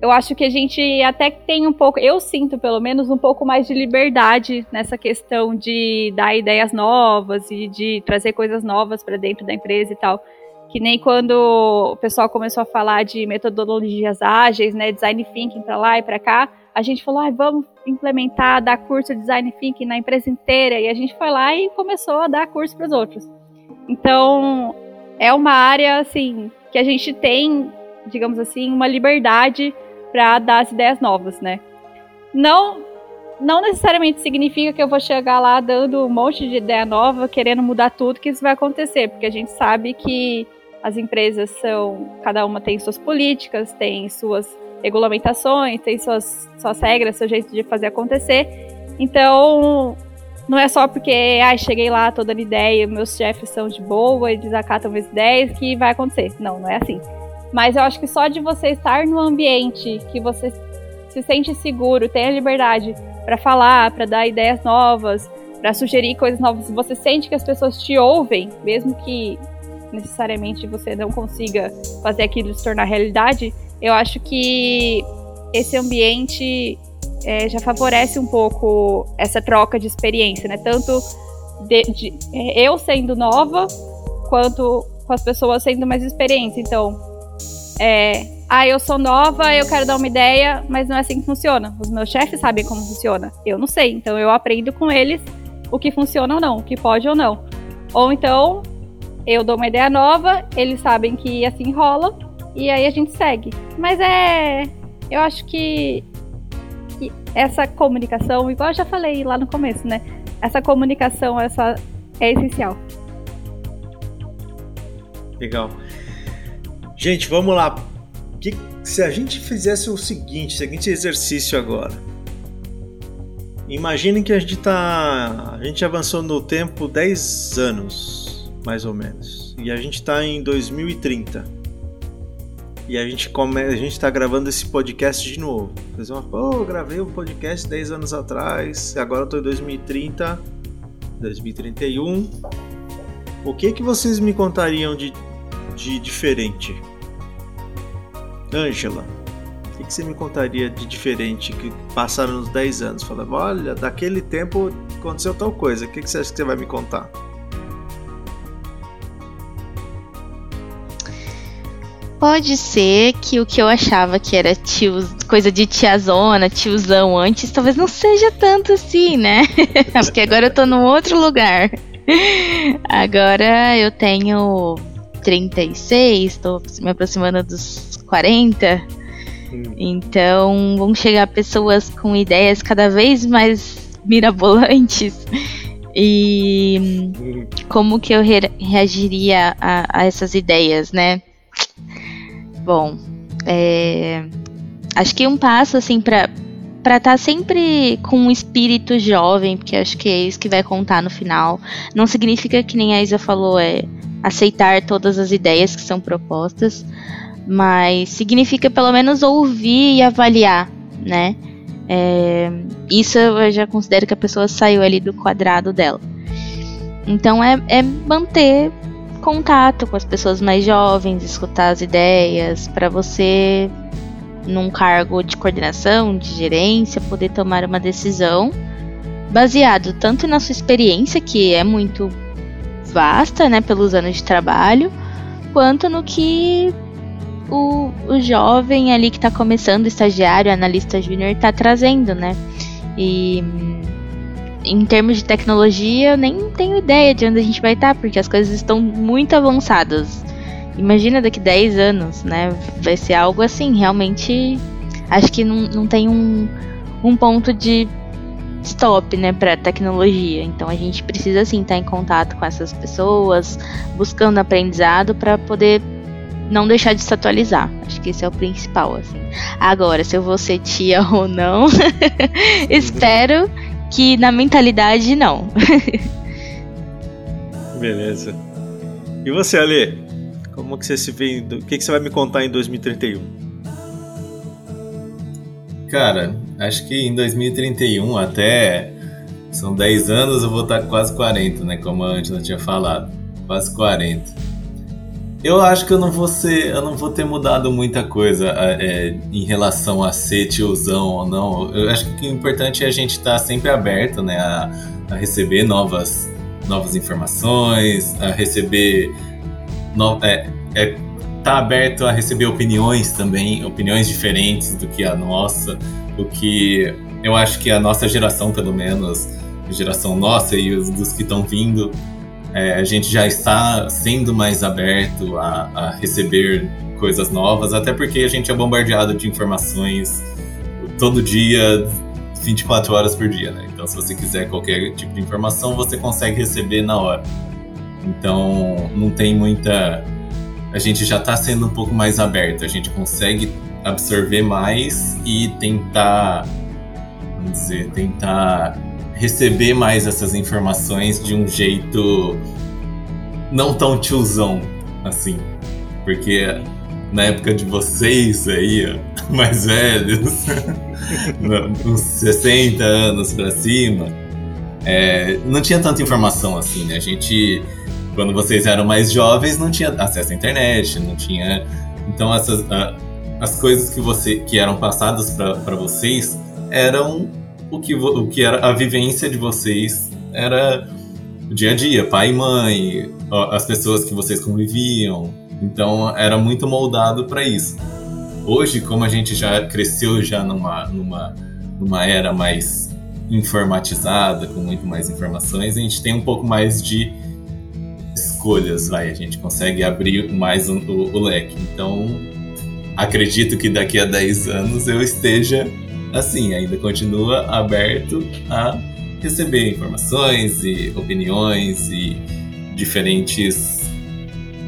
eu acho que a gente até tem um pouco, eu sinto pelo menos um pouco mais de liberdade nessa questão de dar ideias novas e de trazer coisas novas para dentro da empresa e tal. Que nem quando o pessoal começou a falar de metodologias ágeis, né, design thinking para lá e para cá, a gente falou, ah, vamos implementar, dar curso de design thinking na empresa inteira, e a gente foi lá e começou a dar curso para os outros. Então, é uma área assim que a gente tem, digamos assim, uma liberdade para dar as ideias novas, né? Não não necessariamente significa que eu vou chegar lá dando um monte de ideia nova, querendo mudar tudo, que isso vai acontecer, porque a gente sabe que as empresas são, cada uma tem suas políticas, tem suas regulamentações, tem suas, suas regras, seu jeito de fazer acontecer. Então, não é só porque, ah, cheguei lá, tô dando ideia, meus chefes são de boa, eles acatam minhas ideias, que vai acontecer. Não, não é assim. Mas eu acho que só de você estar no ambiente que você se sente seguro, tem a liberdade para falar, para dar ideias novas, para sugerir coisas novas, você sente que as pessoas te ouvem, mesmo que necessariamente você não consiga fazer aquilo se tornar realidade, eu acho que esse ambiente é, já favorece um pouco essa troca de experiência, né? Tanto de, de, é, eu sendo nova, quanto com as pessoas sendo mais experientes. Então, é, ah, eu sou nova, eu quero dar uma ideia, mas não é assim que funciona. Os meus chefes sabem como funciona. Eu não sei, então eu aprendo com eles o que funciona ou não, o que pode ou não. Ou então, eu dou uma ideia nova, eles sabem que assim rola, e aí a gente segue. Mas é. Eu acho que, que essa comunicação, igual eu já falei lá no começo, né? Essa comunicação essa é essencial. Legal. Gente, vamos lá. Que, se a gente fizesse o seguinte, o seguinte exercício agora. Imaginem que a gente tá. A gente avançou no tempo 10 anos, mais ou menos. E a gente está em 2030 e a gente come... a gente tá gravando esse podcast de novo. Vocês vão falar, pô, gravei um podcast 10 anos atrás, agora eu tô em 2030, 2031. O que que vocês me contariam de, de diferente? Ângela, o que, que você me contaria de diferente que passaram nos 10 anos? Falava, olha, daquele tempo aconteceu tal coisa, o que, que você acha que você vai me contar? Pode ser que o que eu achava que era tio, coisa de tiazona, tiozão antes, talvez não seja tanto assim, né? Porque agora eu tô num outro lugar. Agora eu tenho 36, tô me aproximando dos 40. Hum. Então vão chegar pessoas com ideias cada vez mais mirabolantes. E hum. como que eu re reagiria a, a essas ideias, né? Bom, é, acho que um passo assim para para estar tá sempre com um espírito jovem, porque acho que é isso que vai contar no final. Não significa que nem a Isa falou é aceitar todas as ideias que são propostas, mas significa pelo menos ouvir e avaliar, né? É, isso eu já considero que a pessoa saiu ali do quadrado dela. Então é, é manter contato com as pessoas mais jovens, escutar as ideias, para você, num cargo de coordenação, de gerência, poder tomar uma decisão baseado tanto na sua experiência, que é muito vasta, né, pelos anos de trabalho, quanto no que o, o jovem ali que está começando, estagiário, analista júnior, está trazendo, né? E em termos de tecnologia, eu nem tenho ideia de onde a gente vai estar, tá, porque as coisas estão muito avançadas. Imagina daqui 10 anos, né? Vai ser algo assim, realmente. Acho que não, não tem um, um ponto de stop, né, para tecnologia. Então a gente precisa sim estar em contato com essas pessoas, buscando aprendizado para poder não deixar de se atualizar. Acho que esse é o principal, assim. Agora, se eu vou ser tia ou não, espero que na mentalidade não. Beleza. E você, Ale? Como que você se vê? O que, que você vai me contar em 2031? Cara, acho que em 2031 até são 10 anos, eu vou estar quase 40, né? Como a Angela tinha falado. Quase 40. Eu acho que eu não vou ser, eu não vou ter mudado muita coisa é, em relação a ser tiozão ou não. Eu acho que o importante é a gente estar tá sempre aberto, né, a, a, receber novas, novas informações, a receber no, é, é, tá aberto a receber opiniões também, opiniões diferentes do que a nossa, o que eu acho que a nossa geração, pelo menos, a geração nossa e os dos que estão vindo, é, a gente já está sendo mais aberto a, a receber coisas novas, até porque a gente é bombardeado de informações todo dia, 24 horas por dia, né? Então, se você quiser qualquer tipo de informação, você consegue receber na hora. Então, não tem muita. A gente já está sendo um pouco mais aberto, a gente consegue absorver mais e tentar, vamos dizer, tentar receber mais essas informações de um jeito não tão tiozão assim. Porque na época de vocês aí, mais velhos, uns 60 anos pra cima, é, não tinha tanta informação assim, né? A gente, quando vocês eram mais jovens, não tinha acesso à internet, não tinha. Então, essas, as coisas que, você, que eram passadas para vocês eram o que, o que era a vivência de vocês, era o dia a dia, pai e mãe, as pessoas que vocês conviviam, então era muito moldado para isso. Hoje, como a gente já cresceu já numa, numa, numa era mais informatizada, com muito mais informações, a gente tem um pouco mais de escolhas, vai, a gente consegue abrir mais o, o, leque. Então, acredito que daqui a 10 anos eu esteja assim, ainda continua aberto a receber informações e opiniões e diferentes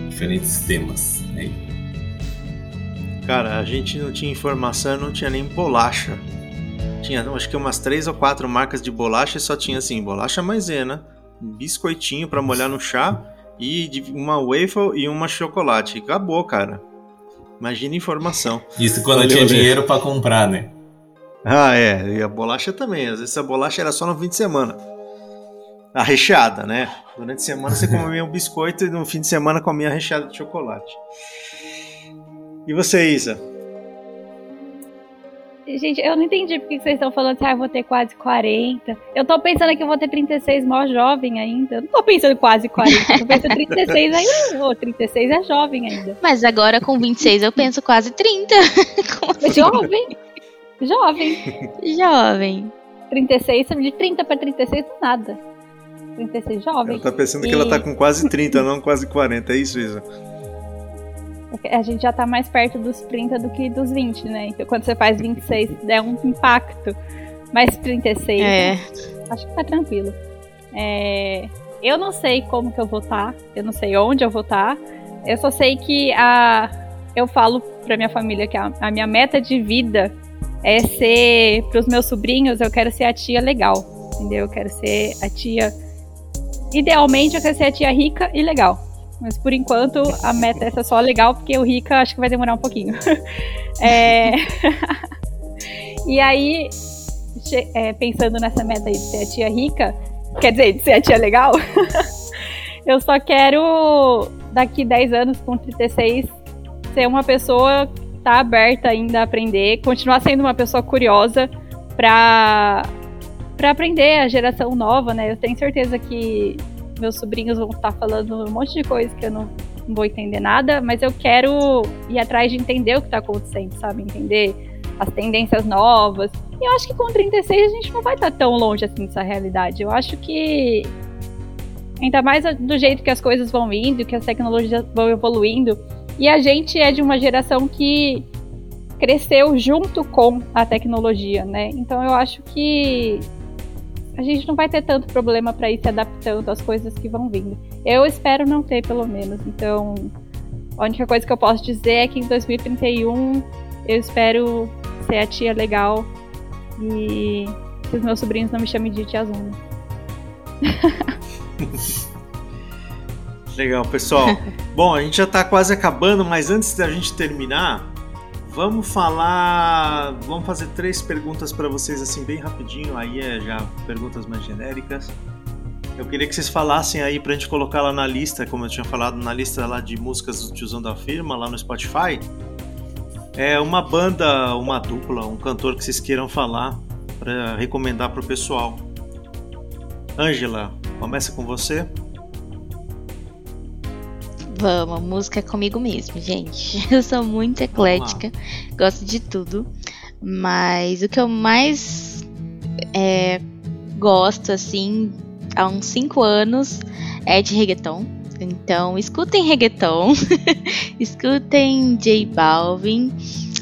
diferentes temas. Né? Cara, a gente não tinha informação, não tinha nem bolacha. Tinha, acho que umas três ou quatro marcas de bolacha e só tinha assim, bolacha maisena, biscoitinho para molhar no chá e uma waffle e uma chocolate. Acabou, cara. Imagina informação. Isso quando Valeu, tinha dinheiro para comprar, né? Ah, é. E a bolacha também. Às vezes a bolacha era só no fim de semana. A recheada, né? Durante a semana você comia um biscoito e no fim de semana comia a recheada de chocolate. E você, Isa? Gente, eu não entendi porque vocês estão falando que ah, eu vou ter quase 40. Eu tô pensando que eu vou ter 36 mó jovem ainda. Eu não tô pensando quase 40. Eu tô pensando 36 ainda. Oh, 36 é jovem ainda. Mas agora com 26 eu penso quase 30. Assim? Jovem? Jovem. Jovem. 36, de 30 para 36, nada. 36 jovem. Ela tá pensando e... que ela tá com quase 30, não quase 40, é isso, Isa? É a gente já tá mais perto dos 30 do que dos 20, né? Então quando você faz 26, é um impacto. Mas 36, é. Né? acho que tá tranquilo. É... Eu não sei como que eu vou estar, tá, eu não sei onde eu vou estar. Tá. Eu só sei que a... eu falo pra minha família que a, a minha meta de vida é ser, para os meus sobrinhos, eu quero ser a tia legal, entendeu? Eu quero ser a tia. Idealmente, eu quero ser a tia rica e legal. Mas por enquanto, a meta é essa só legal, porque o rica acho que vai demorar um pouquinho. é... e aí, é, pensando nessa meta aí de ser a tia rica, quer dizer, de ser a tia legal, eu só quero, daqui 10 anos, com 36, ser uma pessoa tá aberta ainda a aprender, continuar sendo uma pessoa curiosa para para aprender a geração nova, né? Eu tenho certeza que meus sobrinhos vão estar falando um monte de coisa que eu não, não vou entender nada, mas eu quero ir atrás de entender o que está acontecendo, sabe? Entender as tendências novas. E eu acho que com 36 a gente não vai estar tão longe assim dessa realidade. Eu acho que ainda mais do jeito que as coisas vão indo, que as tecnologias vão evoluindo, e a gente é de uma geração que cresceu junto com a tecnologia, né? Então eu acho que a gente não vai ter tanto problema para ir se adaptando às coisas que vão vindo. Eu espero não ter, pelo menos. Então, a única coisa que eu posso dizer é que em 2031 eu espero ser a tia legal e que os meus sobrinhos não me chamem de tia Zona. Legal, pessoal. Bom, a gente já está quase acabando, mas antes da gente terminar, vamos falar. Vamos fazer três perguntas para vocês, assim, bem rapidinho. Aí é já perguntas mais genéricas. Eu queria que vocês falassem aí pra gente colocar lá na lista, como eu tinha falado, na lista lá de músicas do Tiozão da Firma, lá no Spotify. É uma banda, uma dupla, um cantor que vocês queiram falar para recomendar pro pessoal. Ângela, começa com você. Vamos, música é comigo mesmo, gente. Eu sou muito eclética, gosto de tudo. Mas o que eu mais é, gosto, assim, há uns 5 anos é de reggaeton. Então, escutem reggaeton, escutem J Balvin,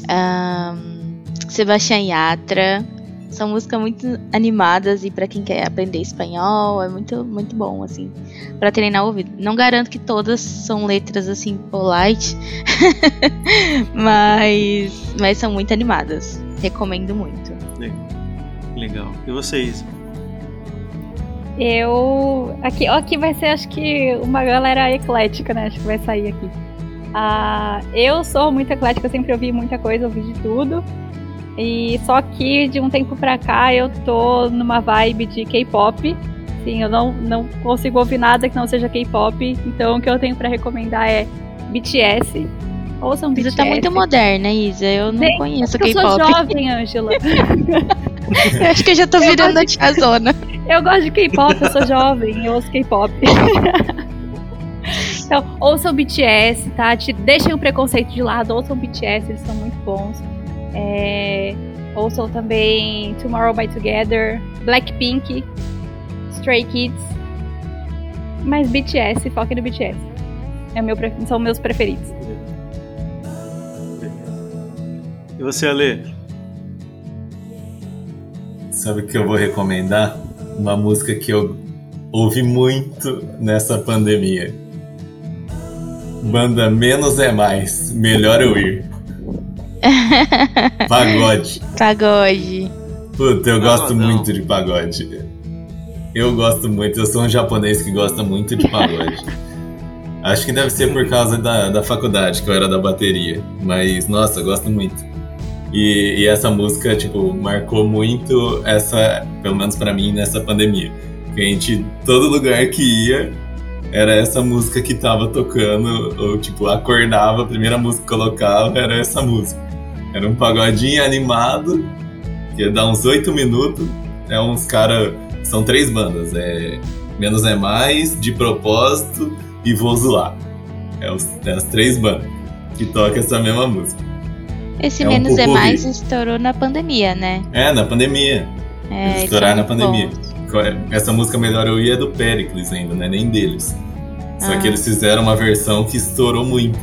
um, Sebastião Yatra, são músicas muito animadas e para quem quer aprender espanhol é muito muito bom assim para treinar o ouvido. Não garanto que todas são letras assim polite, mas mas são muito animadas. Recomendo muito. Legal. E vocês? Eu aqui aqui vai ser acho que uma galera eclética, né? Acho que vai sair aqui. Ah, eu sou muito eclética, sempre ouvi muita coisa, ouvi de tudo. E só que de um tempo pra cá eu tô numa vibe de K-pop. Sim, eu não, não consigo ouvir nada que não seja K-pop. Então o que eu tenho para recomendar é BTS. Ouçam BTS. Você tá muito moderna, Isa. Eu não Bem, conheço K-pop. Eu sou jovem, Angela. eu acho que eu já tô virando a tiazona. Eu gosto de K-pop, eu sou jovem, eu ouço K-pop. então, ouçam BTS, tá? Deixem o preconceito de lado, ouçam BTS, eles são muito bons. É, ouçam também Tomorrow by Together, Blackpink, Stray Kids. Mas BTS, foque no BTS. É meu, são meus preferidos. E você, Ale? Sabe o que eu vou recomendar? Uma música que eu ouvi muito nessa pandemia. Banda Menos é Mais, Melhor Eu Ir. pagode. Pagode. Puta, eu gosto não, não. muito de pagode. Eu gosto muito, eu sou um japonês que gosta muito de pagode. Acho que deve ser por causa da, da faculdade, que eu era da bateria. Mas, nossa, eu gosto muito. E, e essa música, tipo, marcou muito essa, pelo menos para mim, nessa pandemia. Que a gente, todo lugar que ia, era essa música que tava tocando, ou tipo, acordava, a primeira música que colocava era essa música. Era um pagodinho animado, que dar uns oito minutos. É uns cara. São três bandas. É Menos é Mais, De Propósito e Vou Zoar. É, os, é as três bandas que tocam essa mesma música. Esse é Menos um é Mais estourou na pandemia, né? É, na pandemia. É, estourar na pandemia. Bom. Essa música Melhor Eu Ia é do Pericles ainda, não é nem deles. Só ah. que eles fizeram uma versão que estourou muito.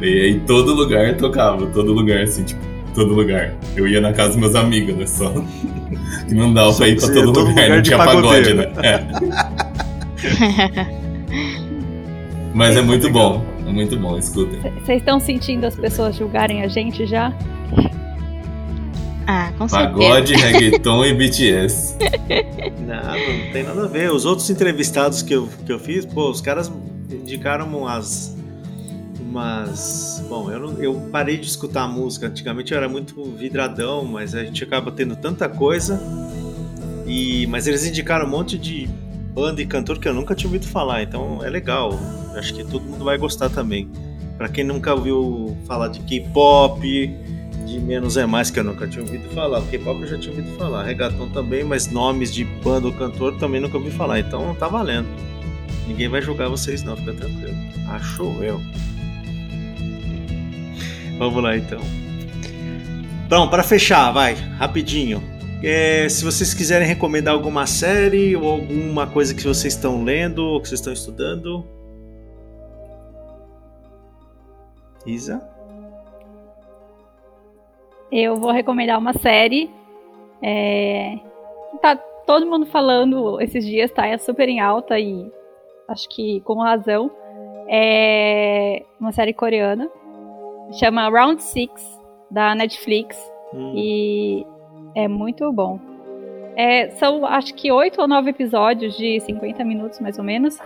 E aí todo lugar tocava, todo lugar, assim, tipo, todo lugar. Eu ia na casa dos meus amigos, né? Só que não dava Só pra ir pra todo, todo lugar, não tinha pagode, né? É. Mas é muito bom, é muito bom, escutem. Vocês estão sentindo as pessoas julgarem a gente já? Ah, com Pagode, reggaeton e BTS. Nada, não tem nada a ver. Os outros entrevistados que eu, que eu fiz, pô, os caras indicaram umas mas, bom, eu, não, eu parei de escutar música. Antigamente eu era muito vidradão, mas a gente acaba tendo tanta coisa. E, mas eles indicaram um monte de banda e cantor que eu nunca tinha ouvido falar, então é legal. Acho que todo mundo vai gostar também. Para quem nunca ouviu falar de K-pop, de Menos é Mais, que eu nunca tinha ouvido falar. K-pop eu já tinha ouvido falar. Reggaeton também, mas nomes de banda ou cantor também nunca ouvi falar. Então tá valendo. Ninguém vai julgar vocês não, fica tranquilo. Acho eu. Vamos lá então. Então, para fechar, vai, rapidinho. É, se vocês quiserem recomendar alguma série ou alguma coisa que vocês estão lendo ou que vocês estão estudando. Isa? Eu vou recomendar uma série. É, tá todo mundo falando esses dias, tá? É super em alta e acho que com razão. É uma série coreana Chama Round Six da Netflix. Hum. E é muito bom. É, são acho que oito ou nove episódios de 50 minutos, mais ou menos.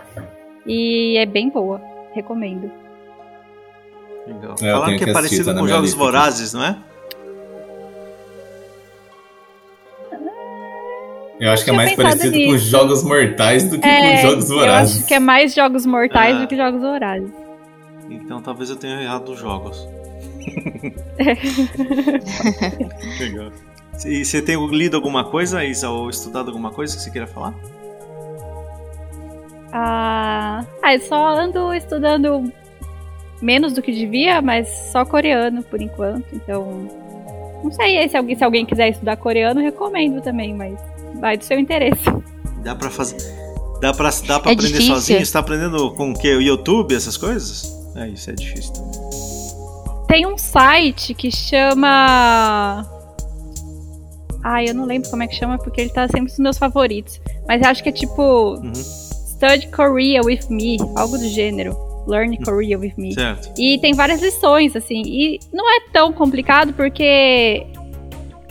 E é bem boa. Recomendo. Legal. É, Falaram que é parecido com Jogos Vorazes, não é? Eu acho que é mais parecido nisso. com Jogos Mortais do que é, com Jogos Vorazes. Eu acho que é mais Jogos Mortais ah. do que Jogos Vorazes. Então talvez eu tenha errado os jogos. Legal. E você tem lido alguma coisa, Isa, ou estudado alguma coisa que você queira falar? Ah, ah, eu só ando estudando menos do que devia, mas só coreano por enquanto. Então, não sei se alguém, se alguém quiser estudar coreano, recomendo também, mas vai do seu interesse. Dá pra fazer. Dá pra, dá pra É aprender difícil. sozinho? Você tá aprendendo com o quê? O YouTube, essas coisas? É, isso é difícil também. Tem um site que chama. Ai, eu não lembro como é que chama, porque ele tá sempre nos meus favoritos. Mas acho que é tipo. Uhum. Study Korea with Me, algo do gênero. Learn Korea with Me. Certo. E tem várias lições, assim. E não é tão complicado porque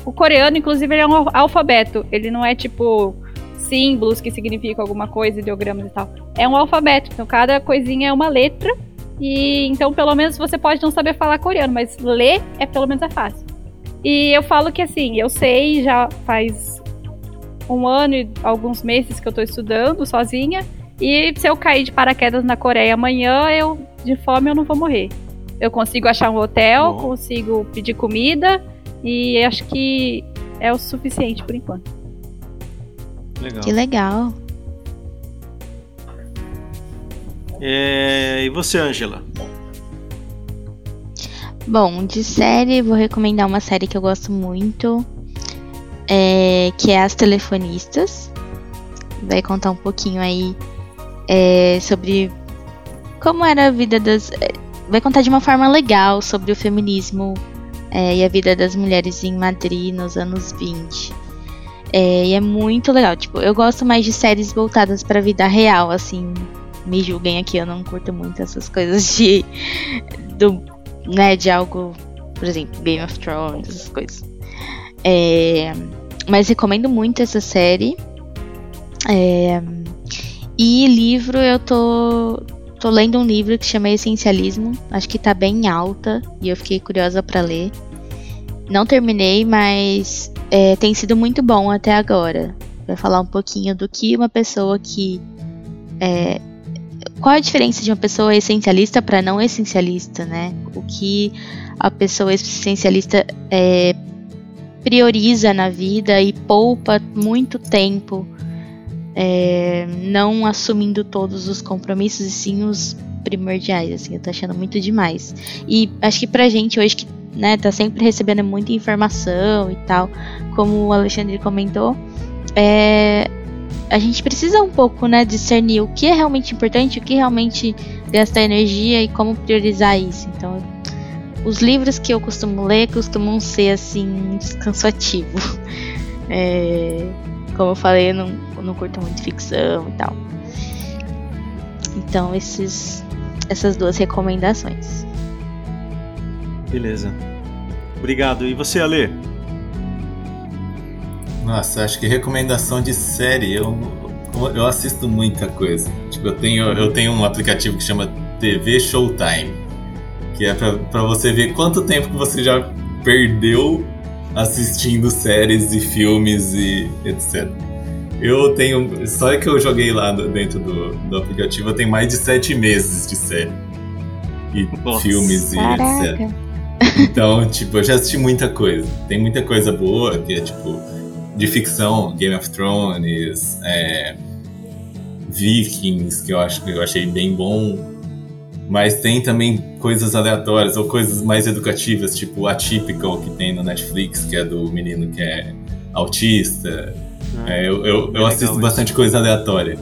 o coreano, inclusive, ele é um al- alfabeto. Ele não é tipo símbolos que significam alguma coisa, ideogramas e tal. É um alfabeto. Então cada coisinha é uma letra. E então, pelo menos, você pode não saber falar coreano, mas ler é pelo menos é fácil. E eu falo que assim, eu sei, já faz um ano e alguns meses que eu tô estudando sozinha. E se eu cair de paraquedas na Coreia amanhã, eu de fome eu não vou morrer. Eu consigo achar um hotel, Bom. consigo pedir comida e acho que é o suficiente por enquanto. Legal. Que legal. É, e você, Angela? Bom, de série, vou recomendar uma série que eu gosto muito, é, que é As Telefonistas. Vai contar um pouquinho aí é, sobre como era a vida das. é, Vai contar de uma forma legal sobre o feminismo é, e a vida das mulheres em Madrid nos anos 20. É, e é muito legal. Tipo, eu gosto mais de séries voltadas pra vida real, assim. Me julguem aqui, eu não curto muito essas coisas de. Do, né, de algo, por exemplo, Game of Thrones, essas coisas. É, mas recomendo muito essa série. É, e livro, eu tô, tô lendo um livro que chama Essencialismo. Acho que tá bem alta e eu fiquei curiosa pra ler. Não terminei, mas é, tem sido muito bom até agora. Vai falar um pouquinho do que uma pessoa que. é, qual a diferença de uma pessoa essencialista para não essencialista, né? O que a pessoa essencialista é, prioriza na vida e poupa muito tempo, é, não assumindo todos os compromissos e sim os primordiais, assim, eu tô achando muito demais. E acho que pra gente hoje que né, tá sempre recebendo muita informação e tal, como o Alexandre comentou, é, a gente precisa um pouco, né, discernir o que é realmente importante, o que realmente gasta energia e como priorizar isso. Então, os livros que eu costumo ler costumam ser assim cansativo. É, como eu falei, eu não, eu não curto muito ficção e tal. Então, esses, essas duas recomendações. Beleza. Obrigado. E você, Ale? Nossa, acho que recomendação de série, eu, eu assisto muita coisa. Tipo, eu tenho, eu tenho um aplicativo que chama TV Showtime, que é pra, pra você ver quanto tempo que você já perdeu assistindo séries e filmes e etc. Eu tenho. Só que eu joguei lá do- dentro do, do aplicativo, eu tenho mais de sete meses de série. E Nossa. filmes e etc. Caraca. Então, tipo, eu já assisti muita coisa. Tem muita coisa boa, que é tipo, de ficção, Game of Thrones, é, Vikings, que eu acho que eu achei bem bom. Mas tem também coisas aleatórias ou coisas mais educativas, tipo Atypical, que tem no Netflix, que é do menino que é autista. É, eu eu, Bem eu assisto bastante coisa aleatória.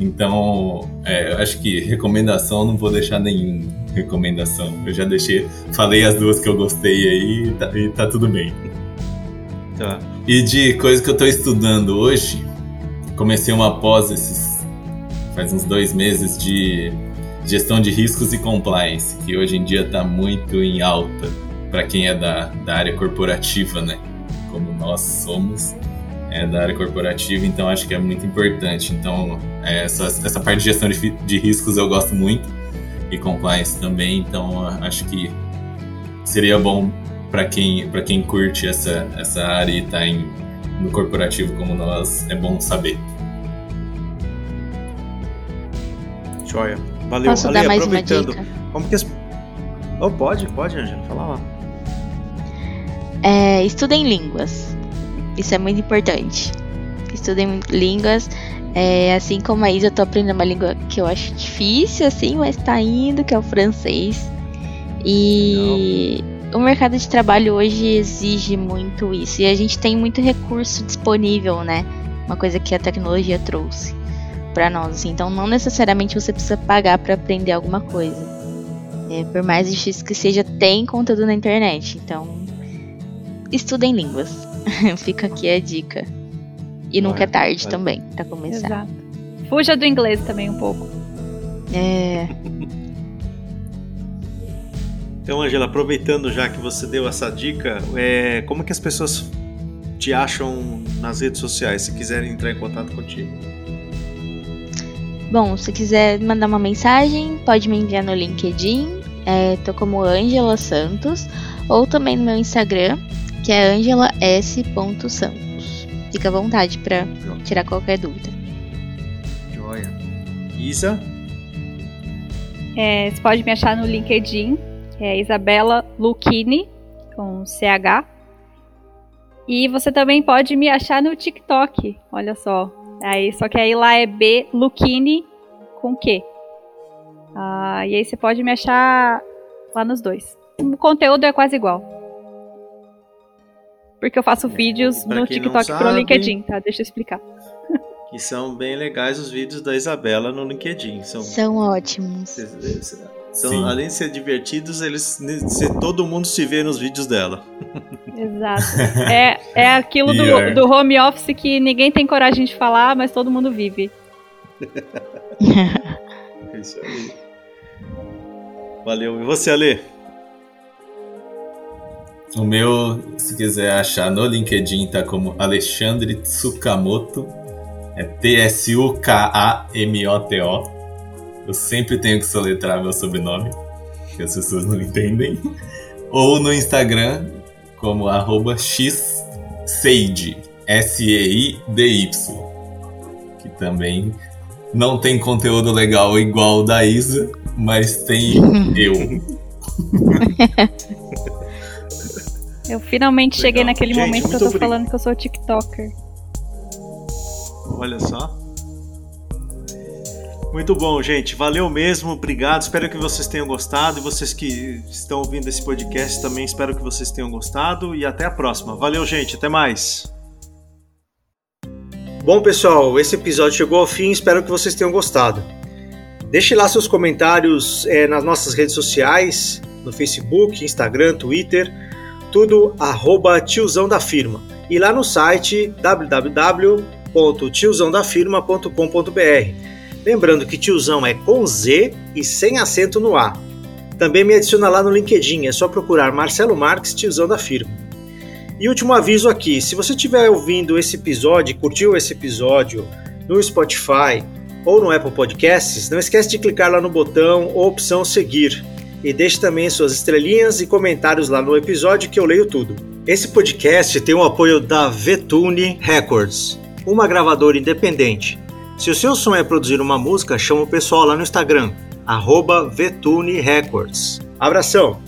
Então, é, acho que recomendação não vou deixar nenhuma recomendação. Eu já deixei, falei as duas que eu gostei aí e tá, e tá tudo bem. Tá. E de coisa que eu tô estudando hoje, comecei uma pós esses faz uns dois meses de gestão de riscos e compliance, que hoje em dia tá muito em alta para quem é da, da área corporativa, né? Como nós somos é, da área corporativa, então acho que é muito importante. Então, é, essa, essa parte de gestão de, de riscos eu gosto muito e compliance também, então acho que seria bom para quem, pra quem curte essa, essa área e tá em, no corporativo como nós, é bom saber. Joia. Valeu. Posso Ale, dar mais uma aproveitando. dica? Como que as... Oh, pode, pode, Angela. Fala lá. É, estudem línguas. Isso é muito importante. estudem línguas. É, assim como a Isa, eu tô aprendendo uma língua que eu acho difícil, assim, mas tá indo, que é o francês. E Não. O mercado de trabalho hoje exige muito isso. E a gente tem muito recurso disponível, né? Uma coisa que a tecnologia trouxe para nós. Então, não necessariamente você precisa pagar para aprender alguma coisa. É, por mais difícil que seja, tem conteúdo na internet. Então, estudem línguas. Fica aqui a dica. E vai, nunca é tarde vai. também, para começar. Exato. Fuja do inglês também um pouco. É. Então, Angela, aproveitando já que você deu essa dica, é, como que as pessoas te acham nas redes sociais, se quiserem entrar em contato contigo? Bom, se quiser mandar uma mensagem, pode me enviar no LinkedIn, é, tô como Angela Santos, ou também no meu Instagram, que é angela.s.santos. Fica à vontade para tirar qualquer dúvida. Joia. Isa? É, você pode me achar no LinkedIn, é Isabela Lucchini, com CH. E você também pode me achar no TikTok, olha só. Aí, só que aí lá é B Lucchini com Q. Ah, e aí você pode me achar lá nos dois. O conteúdo é quase igual. Porque eu faço vídeos pra no TikTok sabe, pro LinkedIn, tá? Deixa eu explicar. Que são bem legais os vídeos da Isabela no LinkedIn. São, são ótimos. São, além de ser divertidos, eles se, todo mundo se vê nos vídeos dela. Exato. É, é aquilo do, do home office que ninguém tem coragem de falar, mas todo mundo vive. é isso aí. Valeu. E você, Ale? O meu, se quiser achar no LinkedIn, tá como Alexandre Tsukamoto. É T-S-U-K-A-M-O-T-O. Eu sempre tenho que soletrar meu sobrenome, que as pessoas não entendem. Ou no Instagram, como arroba S-E-I-D-Y. Que também não tem conteúdo legal igual o da Isa, mas tem eu. Eu finalmente Legal. cheguei naquele Gente, momento que eu tô obrigado. falando que eu sou TikToker. Olha só. Muito bom, gente. Valeu mesmo, obrigado. Espero que vocês tenham gostado. E vocês que estão ouvindo esse podcast também, espero que vocês tenham gostado. E até a próxima. Valeu, gente. Até mais. Bom, pessoal, esse episódio chegou ao fim. Espero que vocês tenham gostado. Deixe lá seus comentários é, nas nossas redes sociais, no Facebook, Instagram, Twitter tudo arroba tiozão da firma. E lá no site www.tiozãodafirma.com.br. Lembrando que tiozão é com Z e sem acento no A. Também me adiciona lá no LinkedIn, é só procurar Marcelo Marques, tiozão da firma. E último aviso aqui, se você estiver ouvindo esse episódio, curtiu esse episódio no Spotify ou no Apple Podcasts, não esquece de clicar lá no botão ou opção seguir e deixe também suas estrelinhas e comentários lá no episódio que eu leio tudo. Esse podcast tem o apoio da Vetune Records, uma gravadora independente. Se o seu sonho é produzir uma música, chama o pessoal lá no Instagram, arroba Records. Abração!